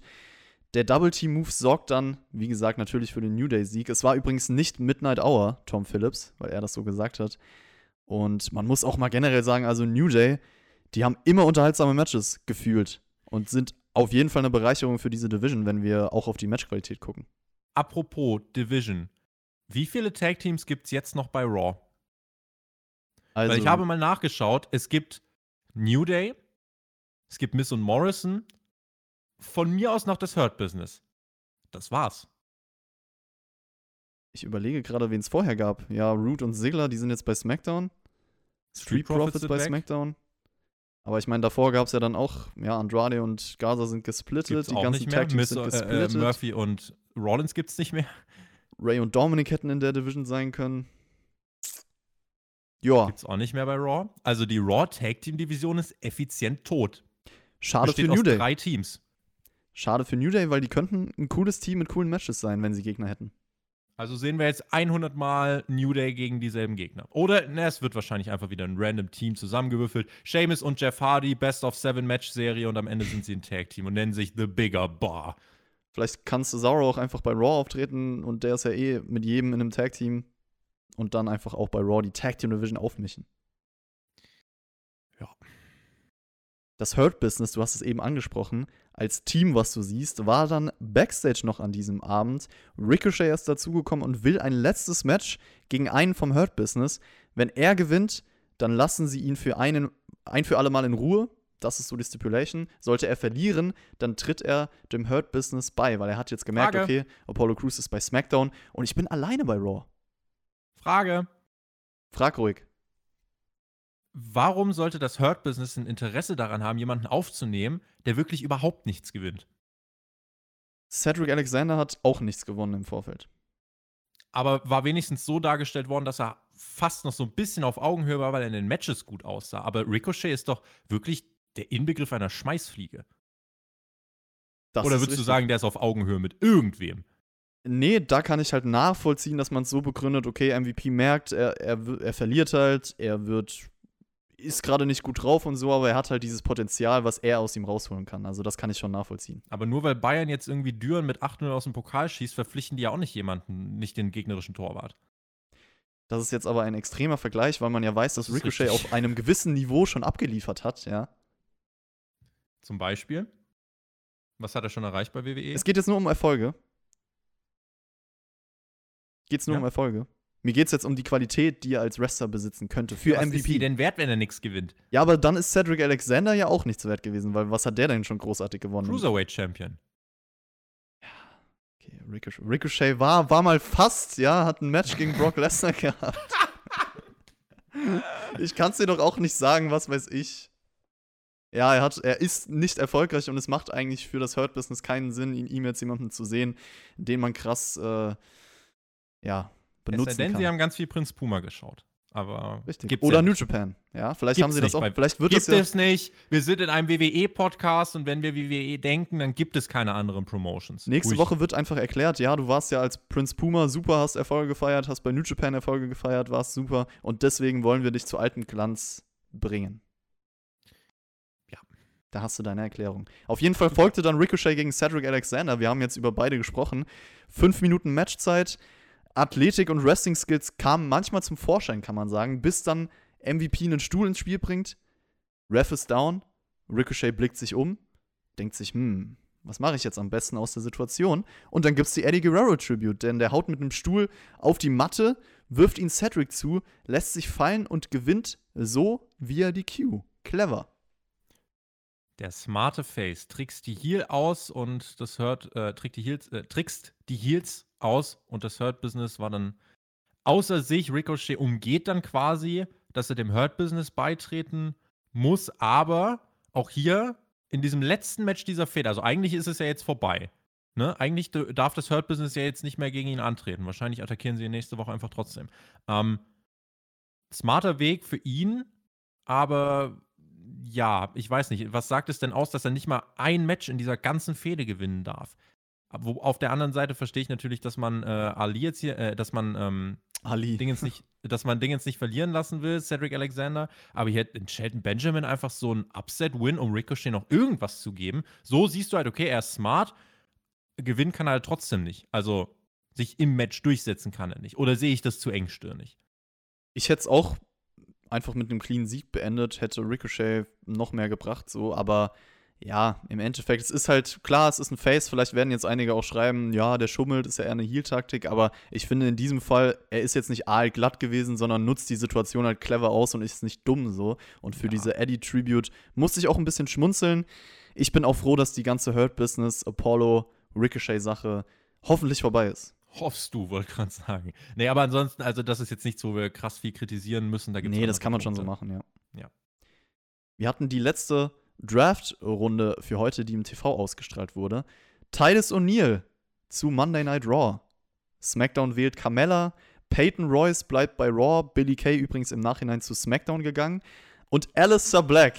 Der Double Team Move sorgt dann, wie gesagt, natürlich für den New Day Sieg. Es war übrigens nicht Midnight Hour, Tom Phillips, weil er das so gesagt hat. Und man muss auch mal generell sagen, also New Day, die haben immer unterhaltsame Matches gefühlt und sind auf jeden Fall eine Bereicherung für diese Division, wenn wir auch auf die Matchqualität gucken. Apropos Division. Wie viele Tag-Teams gibt es jetzt noch bei Raw? Also, Weil ich habe mal nachgeschaut, es gibt New Day, es gibt Miss und Morrison, von mir aus noch das Hurt Business. Das war's. Ich überlege gerade, wen es vorher gab. Ja, Root und Ziggler, die sind jetzt bei SmackDown. Street Profits sind bei weg. SmackDown. Aber ich meine, davor gab es ja dann auch, ja, Andrade und Gaza sind gesplittet, Gibt's die ganzen nicht mehr. Tag Teams sind äh, äh, gesplittet. Murphy und Rollins gibt's nicht mehr. Ray und Dominic hätten in der Division sein können. Ja, Gibt's auch nicht mehr bei Raw. Also die Raw Tag Team Division ist effizient tot. schade Besteht für aus New Day. drei Teams. Schade für New Day, weil die könnten ein cooles Team mit coolen Matches sein, wenn sie Gegner hätten. Also sehen wir jetzt 100 Mal New Day gegen dieselben Gegner. Oder ne, es wird wahrscheinlich einfach wieder ein random Team zusammengewürfelt. Sheamus und Jeff Hardy, Best of Seven Match Serie und am Ende sind sie ein Tag Team und nennen sich The Bigger Bar. Vielleicht kann Cesaro auch einfach bei Raw auftreten und der ist ja eh mit jedem in einem Tag Team und dann einfach auch bei Raw die Tag Team Division aufmischen. Ja. Das Hurt Business, du hast es eben angesprochen, als Team, was du siehst, war dann Backstage noch an diesem Abend. Ricochet ist dazugekommen und will ein letztes Match gegen einen vom Hurt Business. Wenn er gewinnt, dann lassen sie ihn für einen, ein für alle Mal in Ruhe. Das ist so die Stipulation. Sollte er verlieren, dann tritt er dem Hurt Business bei, weil er hat jetzt gemerkt, Frage. okay, Apollo Crews ist bei SmackDown und ich bin alleine bei Raw. Frage: Frag ruhig. Warum sollte das Hurt Business ein Interesse daran haben, jemanden aufzunehmen, der wirklich überhaupt nichts gewinnt? Cedric Alexander hat auch nichts gewonnen im Vorfeld. Aber war wenigstens so dargestellt worden, dass er fast noch so ein bisschen auf Augenhöhe war, weil er in den Matches gut aussah. Aber Ricochet ist doch wirklich der Inbegriff einer Schmeißfliege. Das Oder würdest du sagen, der ist auf Augenhöhe mit irgendwem? Nee, da kann ich halt nachvollziehen, dass man es so begründet, okay, MVP merkt, er, er, er verliert halt, er wird, ist gerade nicht gut drauf und so, aber er hat halt dieses Potenzial, was er aus ihm rausholen kann. Also das kann ich schon nachvollziehen. Aber nur weil Bayern jetzt irgendwie Düren mit 8-0 aus dem Pokal schießt, verpflichten die ja auch nicht jemanden, nicht den gegnerischen Torwart. Das ist jetzt aber ein extremer Vergleich, weil man ja weiß, dass Das Ricochet richtig. auf einem gewissen Niveau schon abgeliefert hat, ja. Zum Beispiel. Was hat er schon erreicht bei WWE? Es geht jetzt nur um Erfolge. Geht's nur Ja. um Erfolge? Mir geht's jetzt um die Qualität, die er als Wrestler besitzen könnte für was MVP. ist die denn wert, wenn er nichts gewinnt? Ja, aber dann ist Cedric Alexander ja auch nichts wert gewesen, weil was hat der denn schon großartig gewonnen? Cruiserweight Champion. Okay, Ricochet, Ricochet war, war mal fast, ja, hat ein Match gegen Brock Lesnar gehabt. ich kann's dir doch auch nicht sagen, was weiß ich. Ja, er, hat, er ist nicht erfolgreich und es macht eigentlich für das Hurt-Business keinen Sinn, ihn ihm jetzt jemanden zu sehen, den man krass, äh, ja, Es benutzen sei denn, kann. sie haben ganz viel Prinz Puma geschaut. Aber Richtig. gibt's Oder ja New. Japan. Ja, vielleicht Gibt's haben sie das auch. Vielleicht wird Gibt das ja. es nicht. Wir sind in einem WWE-Podcast und wenn wir WWE denken, dann gibt es keine anderen Promotions. Nächste Ruhig. Woche wird einfach erklärt, ja, du warst ja als Prince Puma super, hast Erfolge gefeiert, hast bei New Japan Erfolge gefeiert, warst super und deswegen wollen wir dich zu altem Glanz bringen. Ja. Da hast du deine Erklärung. Auf jeden Fall folgte dann Ricochet gegen Cedric Alexander. Wir haben jetzt über beide gesprochen. Fünf Minuten Matchzeit. Athletik und Wrestling-Skills kamen manchmal zum Vorschein, kann man sagen, bis dann MVP einen Stuhl ins Spiel bringt. Ref ist down. Ricochet blickt sich um, denkt sich, hm, was mache ich jetzt am besten aus der Situation? Und dann gibt's die Eddie Guerrero Tribute, denn der haut mit einem Stuhl auf die Matte, wirft ihn Cedric zu, lässt sich fallen und gewinnt so via die Q. Clever. Der smarte Face trickst die Heel aus und das Hurt, äh, trickst die Heels, äh, trickst die Heels aus und das Hurt Business war dann außer sich. Ricochet umgeht dann quasi, dass er dem Hurt Business beitreten muss, aber auch hier in diesem letzten Match dieser Feder, also eigentlich ist es ja jetzt vorbei. Ne? Eigentlich darf das Hurt Business ja jetzt nicht mehr gegen ihn antreten. Wahrscheinlich attackieren sie ihn nächste Woche einfach trotzdem. Ähm, smarter Weg für ihn, aber ja, ich weiß nicht. Was sagt es denn aus, dass er nicht mal ein Match in dieser ganzen Fehde gewinnen darf? Wo, auf der anderen Seite verstehe ich natürlich, dass man äh, Ali jetzt hier, äh, dass man ähm, Ali. Dingens nicht, dass man Dingens nicht verlieren lassen will, Cedric Alexander. Aber hier hat Shelton Benjamin einfach so ein Upset-Win, um Ricochet noch irgendwas zu geben. So siehst du halt, okay, er ist smart, gewinnen kann er halt trotzdem nicht. Also sich im Match durchsetzen kann er nicht. Oder sehe ich das zu engstirnig? Ich hätte es auch einfach mit einem clean Sieg beendet, hätte Ricochet noch mehr gebracht, so, aber ja, im Endeffekt, es ist halt, klar, es ist ein Face, vielleicht werden jetzt einige auch schreiben, ja, der schummelt, ist ja eher eine Heal-Taktik, aber ich finde in diesem Fall, er ist jetzt nicht aalglatt gewesen, sondern nutzt die Situation halt clever aus und ist nicht dumm so. Und für Ja. diese Eddie-Tribute musste ich auch ein bisschen schmunzeln. Ich bin auch froh, dass die ganze Hurt-Business, Apollo, Ricochet-Sache hoffentlich vorbei ist. Hoffst du, wollte gerade sagen. Nee, aber ansonsten, also das ist jetzt nichts, wo wir krass viel kritisieren müssen. Da gibt's Nee, das kann man schon so Punkte. machen, ja. Ja. Wir hatten die letzte Draft-Runde für heute, die im TV ausgestrahlt wurde. Titus O'Neil zu Monday Night Raw. SmackDown wählt Carmella. Peyton Royce bleibt bei Raw. Billy Kay übrigens im Nachhinein zu SmackDown gegangen. Und Alistair Black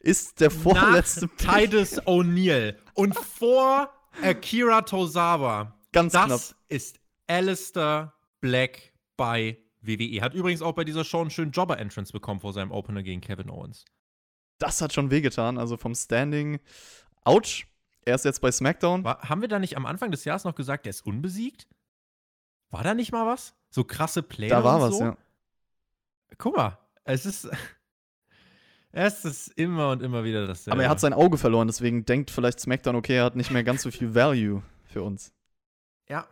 ist der vorletzte Nach Titus O'Neil und vor Akira Tozawa. Ganz Das knapp. Ist Alistair Black bei WWE. Hat übrigens auch bei dieser Show einen schönen Jobber-Entrance bekommen vor seinem Opener gegen Kevin Owens. Das hat schon wehgetan. Also vom Standing. Ouch. Er ist jetzt bei SmackDown. War, haben wir da nicht am Anfang des Jahres noch gesagt, er ist unbesiegt? War da nicht mal was? So krasse Pläne da war was, so? ja. Guck mal, es ist. Es ist immer und immer wieder dasselbe. Aber er hat sein Auge verloren, deswegen denkt vielleicht SmackDown, okay, er hat nicht mehr ganz so viel Value für uns. Ja.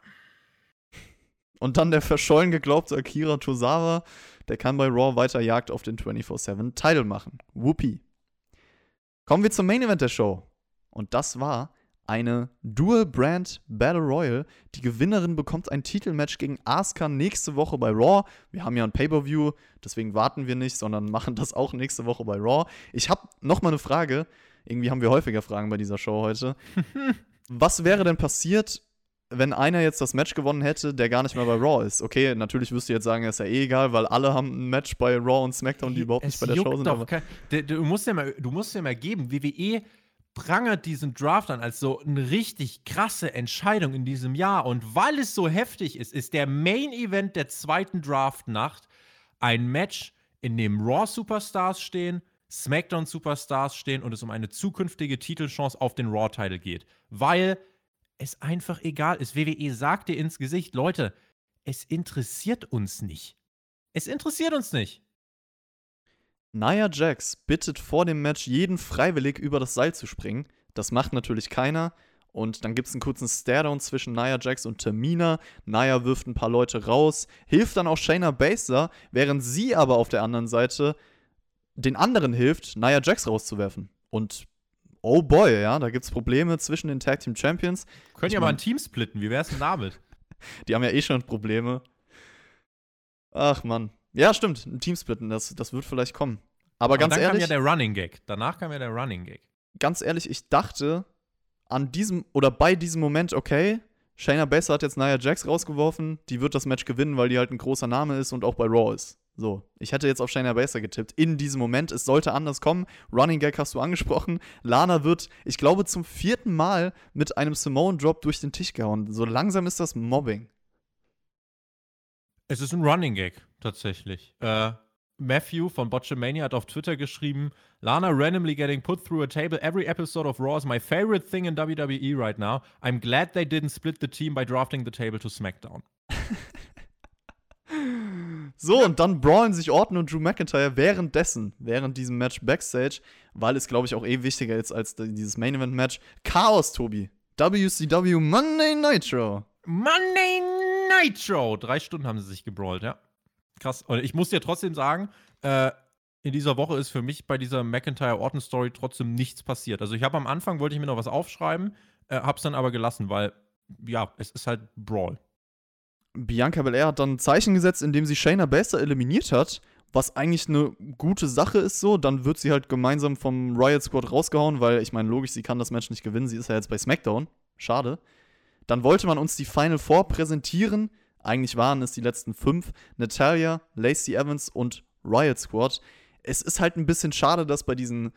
Und dann der verschollen geglaubte Akira Tozawa, der kann bei Raw weiter Jagd auf den 24-7-Title machen. Whoopie. Kommen wir zum Main Event der Show. Und das war eine Dual Brand Battle Royal. Die Gewinnerin bekommt ein Titelmatch gegen Asuka nächste Woche bei Raw. Wir haben ja ein Pay-Per-View, deswegen warten wir nicht, sondern machen das auch nächste Woche bei Raw. Ich habe noch mal eine Frage. Irgendwie haben wir häufiger Fragen bei dieser Show heute. Was wäre denn passiert, wenn einer jetzt das Match gewonnen hätte, der gar nicht mehr bei Raw ist? Okay, natürlich wirst du jetzt sagen, ist ja eh egal, weil alle haben ein Match bei Raw und SmackDown, die überhaupt nicht Es bei der Show sind. Doch kein, du, du, musst ja mal, du musst ja mal geben, WWE prangert diesen Draft an als so eine richtig krasse Entscheidung in diesem Jahr. Und weil es so heftig ist, ist der Main Event der zweiten Draftnacht ein Match, in dem Raw Superstars stehen, SmackDown Superstars stehen und es um eine zukünftige Titelchance auf den Raw-Title geht. Weil es einfach egal ist. WWE sagt dir ins Gesicht, Leute, es interessiert uns nicht. Es interessiert uns nicht. Nia Jax bittet vor dem Match jeden freiwillig über das Seil zu springen. Das macht natürlich keiner. Und dann gibt es einen kurzen Staredown zwischen Nia Jax und Tamina. Nia wirft ein paar Leute raus, hilft dann auch Shayna Baszler, während sie aber auf der anderen Seite den anderen hilft, Nia Jax rauszuwerfen. Und oh boy, ja, da gibt es Probleme zwischen den Tag Team Champions. Können ja mal ein Team splitten. Wie wär's denn damit? Die haben ja eh schon Probleme. Ach Mann. Ja, stimmt, ein Teamsplitten, das, das wird vielleicht kommen. Aber ganz Und dann ehrlich. kam ja der Running Gag. Danach kam ja der Running Gag. ganz ehrlich, ich dachte an diesem oder bei diesem Moment, okay, Shayna Baszler hat jetzt Nia Jax rausgeworfen, die wird das Match gewinnen, weil die halt ein großer Name ist und auch bei Raw ist. So, ich hätte jetzt auf Shayna Baszler getippt. In diesem Moment, es sollte anders kommen. Running Gag hast du angesprochen. Lana wird, ich glaube, zum vierten Mal mit einem Simone Drop durch den Tisch gehauen. So langsam ist das Mobbing. Es ist ein Running Gag, tatsächlich. Äh, Matthew von Botchamania hat auf Twitter geschrieben: Lana randomly getting put through a table every episode of Raw is my favorite thing in WWE right now. I'm glad they didn't split the team by drafting the table to SmackDown. So, und dann brawlen sich Orton und Drew McIntyre währenddessen, während diesem Match Backstage, weil es, glaube ich, auch eh wichtiger ist als dieses Main Event Match. Chaos, Tobi. WCW Monday Nitro. Monday Nitro! Drei Stunden haben sie sich gebrawlt, ja. Krass. Und ich muss dir trotzdem sagen, äh, in dieser Woche ist für mich bei dieser McIntyre-Orton-Story trotzdem nichts passiert. Also ich habe am Anfang, wollte ich mir noch was aufschreiben, äh, hab's dann aber gelassen, weil, ja, es ist halt Brawl. Bianca Belair hat dann ein Zeichen gesetzt, indem sie Shayna Baszler eliminiert hat, was eigentlich eine gute Sache ist so. Dann wird sie halt gemeinsam vom Riot Squad rausgehauen, weil ich meine, logisch, sie kann das Match nicht gewinnen. Sie ist ja jetzt bei SmackDown. Schade. Dann wollte man uns die Final Four präsentieren. Eigentlich waren es die letzten fünf. Natalia, Lacey Evans und Riot Squad. Es ist halt ein bisschen schade, dass bei diesen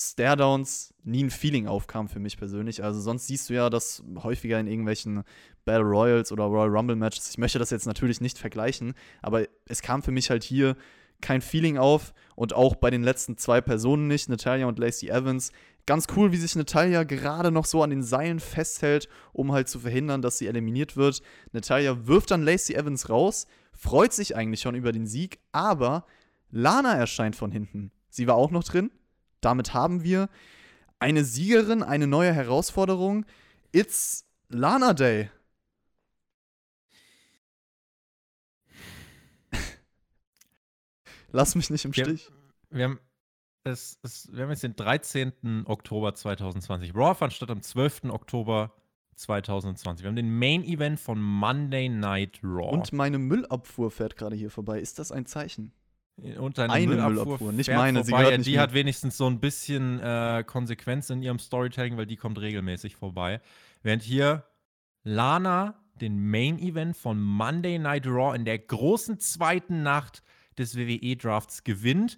Staredowns nie ein Feeling aufkam für mich persönlich. Also sonst siehst du ja das häufiger in irgendwelchen Battle Royals oder Royal Rumble Matches. Ich möchte das jetzt natürlich nicht vergleichen, aber es kam für mich halt hier kein Feeling auf und auch bei den letzten zwei Personen nicht, Natalia und Lacey Evans. Ganz cool, wie sich Natalia gerade noch so an den Seilen festhält, um halt zu verhindern, dass sie eliminiert wird. Natalia wirft dann Lacey Evans raus, freut sich eigentlich schon über den Sieg, aber Lana erscheint von hinten. Sie war auch noch drin. Damit haben wir eine Siegerin, eine neue Herausforderung. It's Lana Day. Lass mich nicht im. Stich. Wir haben, es, es, wir haben jetzt den 13. Oktober 2020. Raw fand statt am 12. Oktober 2020. Wir haben den Main Event von Monday Night Raw. Und meine Müllabfuhr fährt gerade hier vorbei. Ist das ein Zeichen? Und deine Eine Müllabfuhr, Müllabfuhr, nicht meine, sie gehört nicht die mir. hat wenigstens so ein bisschen äh, Konsequenz in ihrem Storytelling, weil die kommt regelmäßig vorbei. Während hier Lana den Main Event von Monday Night Raw in der großen zweiten Nacht des WWE-Drafts gewinnt.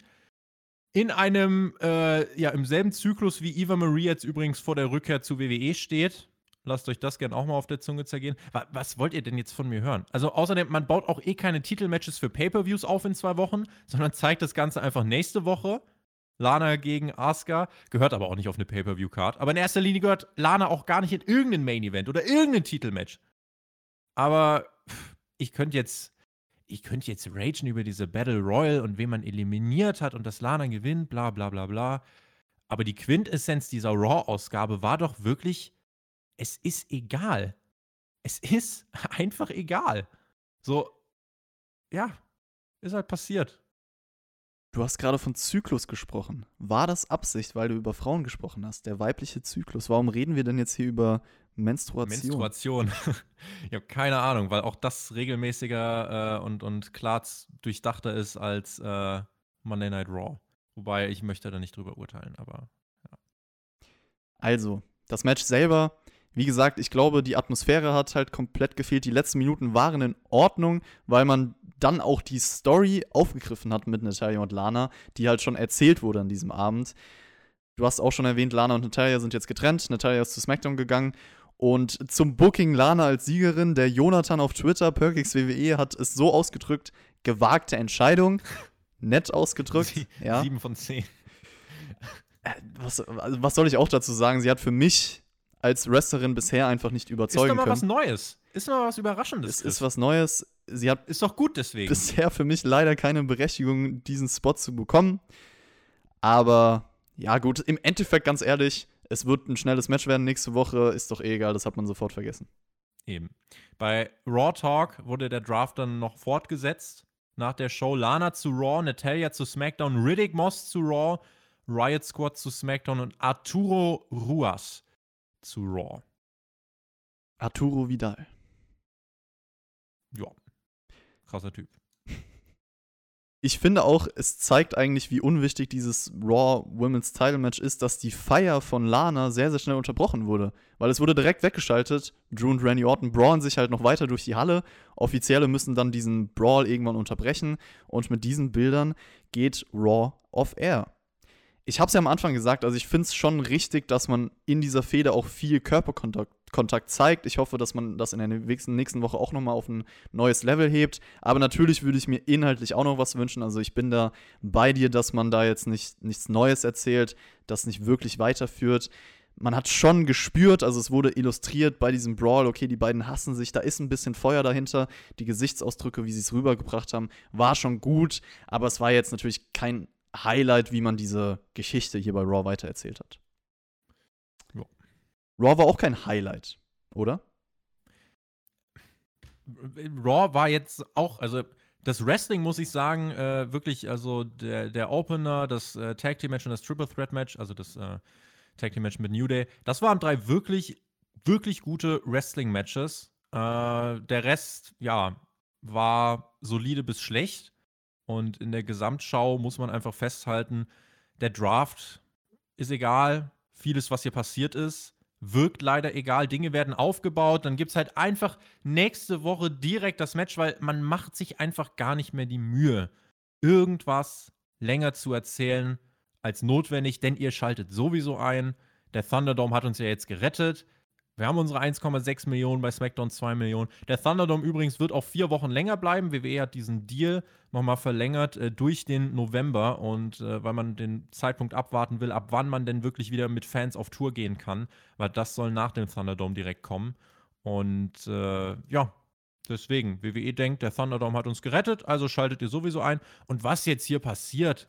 In einem, äh, ja, im selben Zyklus wie Eva Marie jetzt übrigens vor der Rückkehr zu WWE steht. Lasst euch das gerne auch mal auf der Zunge zergehen. Was, was, wollt ihr denn jetzt von mir hören? Also außerdem, man baut auch eh keine Titelmatches für Pay-Per-Views auf in zwei Wochen, sondern zeigt das Ganze einfach nächste Woche. Lana gegen Asuka gehört aber auch nicht auf eine Pay-Per-View-Card. Aber in erster Linie gehört Lana auch gar nicht in irgendein Main-Event oder irgendein Titelmatch. Aber ich könnte jetzt, ich könnte jetzt ragen über diese Battle Royal und wen man eliminiert hat und dass Lana gewinnt, bla bla bla bla. Aber die Quintessenz dieser Raw-Ausgabe war doch wirklich, es ist egal. Es ist einfach egal. So, ja, ist halt passiert. Du hast gerade von Zyklus gesprochen. War das Absicht, weil du über Frauen gesprochen hast? Der weibliche Zyklus. Warum reden wir denn jetzt hier über Menstruation? Menstruation. ich habe keine Ahnung, weil auch das regelmäßiger äh, und, und klar durchdachter ist als äh, Monday Night Raw. Wobei ich möchte da nicht drüber urteilen, aber ja. Also, das Match selber wie gesagt, ich glaube, die Atmosphäre hat halt komplett gefehlt. Die letzten Minuten waren in Ordnung, weil man dann auch die Story aufgegriffen hat mit Natalia und Lana, die halt schon erzählt wurde an diesem Abend. Du hast auch schon erwähnt, Lana und Natalia sind jetzt getrennt. Natalia ist zu SmackDown gegangen. Und zum Booking Lana als Siegerin, der Jonathan auf Twitter, Perkix WWE, hat es so ausgedrückt: gewagte Entscheidung. Nett ausgedrückt. Sie, ja. Sieben von zehn. Äh, was, also was soll ich auch dazu sagen? Sie hat für mich als Wrestlerin bisher einfach nicht überzeugen können. Ist doch mal können. was Neues. Ist doch mal was Überraschendes. Es ist was Neues. Sie hat ist doch gut deswegen. Bisher für mich leider keine Berechtigung, diesen Spot zu bekommen. Aber ja, gut, im Endeffekt ganz ehrlich, es wird ein schnelles Match werden nächste Woche. Ist doch eh egal, das hat man sofort vergessen. Eben. Bei Raw Talk wurde der Draft dann noch fortgesetzt. Nach der Show Lana zu Raw, Natalia zu SmackDown, Riddick Moss zu Raw, Riot Squad zu SmackDown und Arturo Ruas zu Raw. Arturo Vidal. Ja. Krasser Typ. Ich finde auch, es zeigt eigentlich, wie unwichtig dieses Raw Women's Title Match ist, dass die Feier von Lana sehr, sehr schnell unterbrochen wurde. Weil es wurde direkt weggeschaltet. Drew und Randy Orton brawlen sich halt noch weiter durch die Halle. Offizielle müssen dann diesen Brawl irgendwann unterbrechen. Und mit diesen Bildern geht Raw off Air ich habe es ja am Anfang gesagt, also ich finde es schon richtig, dass man in dieser Feder auch viel Körperkontakt Kontakt zeigt. Ich hoffe, dass man das in der nächsten, nächsten Woche auch nochmal auf ein neues Level hebt. Aber natürlich würde ich mir inhaltlich auch noch was wünschen. Also ich bin da bei dir, dass man da jetzt nicht, nichts Neues erzählt, das nicht wirklich weiterführt. Man hat schon gespürt, also es wurde illustriert bei diesem Brawl, okay, die beiden hassen sich, da ist ein bisschen Feuer dahinter. Die Gesichtsausdrücke, wie sie es rübergebracht haben, war schon gut, aber es war jetzt natürlich kein Highlight, wie man diese Geschichte hier bei Raw weitererzählt hat. Ja. Raw war auch kein Highlight, oder? Raw war jetzt auch, also das Wrestling muss ich sagen, äh, wirklich, also der, der Opener, das äh, Tag Team Match und das Triple Threat Match, also das äh, Tag Team Match mit New Day, das waren drei wirklich, wirklich gute Wrestling Matches. Äh, der Rest, ja, war solide bis schlecht. Und in der Gesamtschau muss man einfach festhalten, der Draft ist egal. Vieles, was hier passiert ist, wirkt leider egal. Dinge werden aufgebaut. Dann gibt es halt einfach nächste Woche direkt das Match, weil man macht sich einfach gar nicht mehr die Mühe, irgendwas länger zu erzählen als notwendig, denn ihr schaltet sowieso ein. Der Thunderdome hat uns ja jetzt gerettet. Wir haben unsere 1,6 Millionen bei SmackDown 2 Millionen. Der Thunderdome übrigens wird auch vier Wochen länger bleiben. WWE hat diesen Deal nochmal verlängert äh, durch den November und äh, weil man den Zeitpunkt abwarten will, ab wann man denn wirklich wieder mit Fans auf Tour gehen kann, weil das soll nach dem Thunderdome direkt kommen. Und äh, ja, deswegen, WWE denkt, der Thunderdome hat uns gerettet, also schaltet ihr sowieso ein. Und was jetzt hier passiert,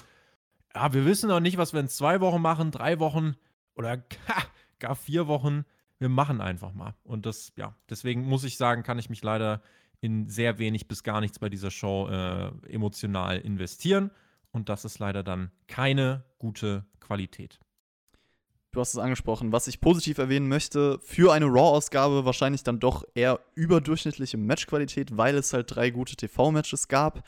ja, wir wissen noch nicht, was wir in zwei Wochen machen, drei Wochen oder gar vier Wochen wir machen einfach mal. Und das, ja, deswegen muss ich sagen, kann ich mich leider in sehr wenig bis gar nichts bei dieser Show äh, emotional investieren. Und das ist leider dann keine gute Qualität. Du hast es angesprochen. Was ich positiv erwähnen möchte, für eine Raw-Ausgabe wahrscheinlich dann doch eher überdurchschnittliche Matchqualität, weil es halt drei gute TV-Matches gab.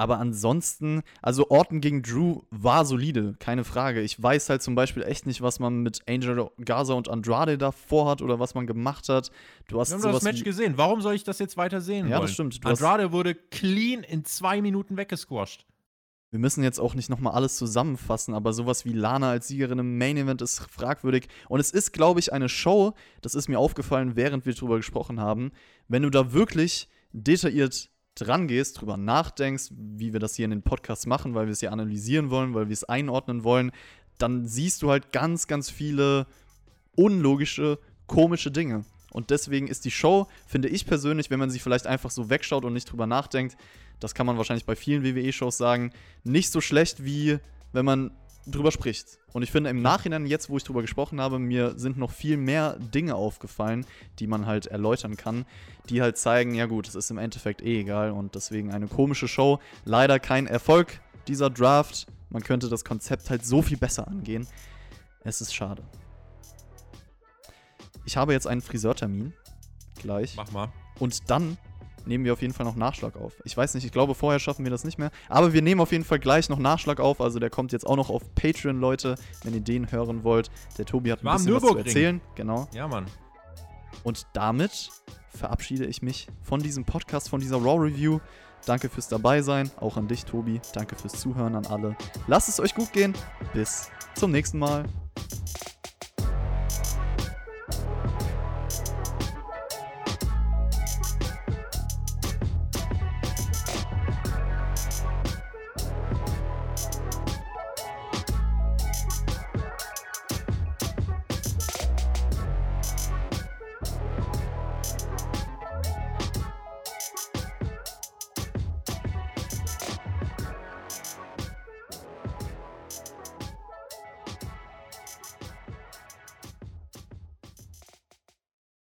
Aber ansonsten, also Orton gegen Drew war solide, keine Frage. Ich weiß halt zum Beispiel echt nicht, was man mit Angel Gaza und Andrade da vorhat oder was man gemacht hat. Du hast Wir haben das Match gesehen. Warum soll ich das jetzt weiter sehen? Ja, wollen? das stimmt. Du Andrade wurde clean in zwei Minuten weggesquasht. wir müssen jetzt auch nicht nochmal alles zusammenfassen, aber sowas wie Lana als Siegerin im Main Event ist fragwürdig. Und es ist, glaube ich, eine Show, das ist mir aufgefallen, während wir drüber gesprochen haben, wenn du da wirklich detailliert dran gehst, drüber nachdenkst, wie wir das hier in den Podcasts machen, weil wir es ja analysieren wollen, weil wir es einordnen wollen, dann siehst du halt ganz, ganz viele unlogische, komische Dinge. Und deswegen ist die Show, finde ich persönlich, wenn man sie vielleicht einfach so wegschaut und nicht drüber nachdenkt, das kann man wahrscheinlich bei vielen WWE-Shows sagen, nicht so schlecht wie wenn man drüber spricht. Und ich finde im Nachhinein, jetzt wo ich drüber gesprochen habe, mir sind noch viel mehr Dinge aufgefallen, die man halt erläutern kann, die halt zeigen, ja gut, es ist im Endeffekt eh egal und deswegen eine komische Show. Leider kein Erfolg dieser Draft. Man könnte das Konzept halt so viel besser angehen. Es ist schade. Ich habe jetzt einen Friseurtermin. Gleich. Mach mal. Und dann nehmen wir auf jeden Fall noch Nachschlag auf. Ich weiß nicht, ich glaube, vorher schaffen wir das nicht mehr. Aber wir nehmen auf jeden Fall gleich noch Nachschlag auf. Also der kommt jetzt auch noch auf Patreon, Leute, wenn ihr den hören wollt. Der Tobi hat ein War bisschen was zu erzählen. Genau. Ja, Mann. Und damit verabschiede ich mich von diesem Podcast, von dieser Raw Review. Danke fürs dabei sein, auch an dich, Tobi. Danke fürs Zuhören an alle. Lasst es euch gut gehen. Bis zum nächsten Mal.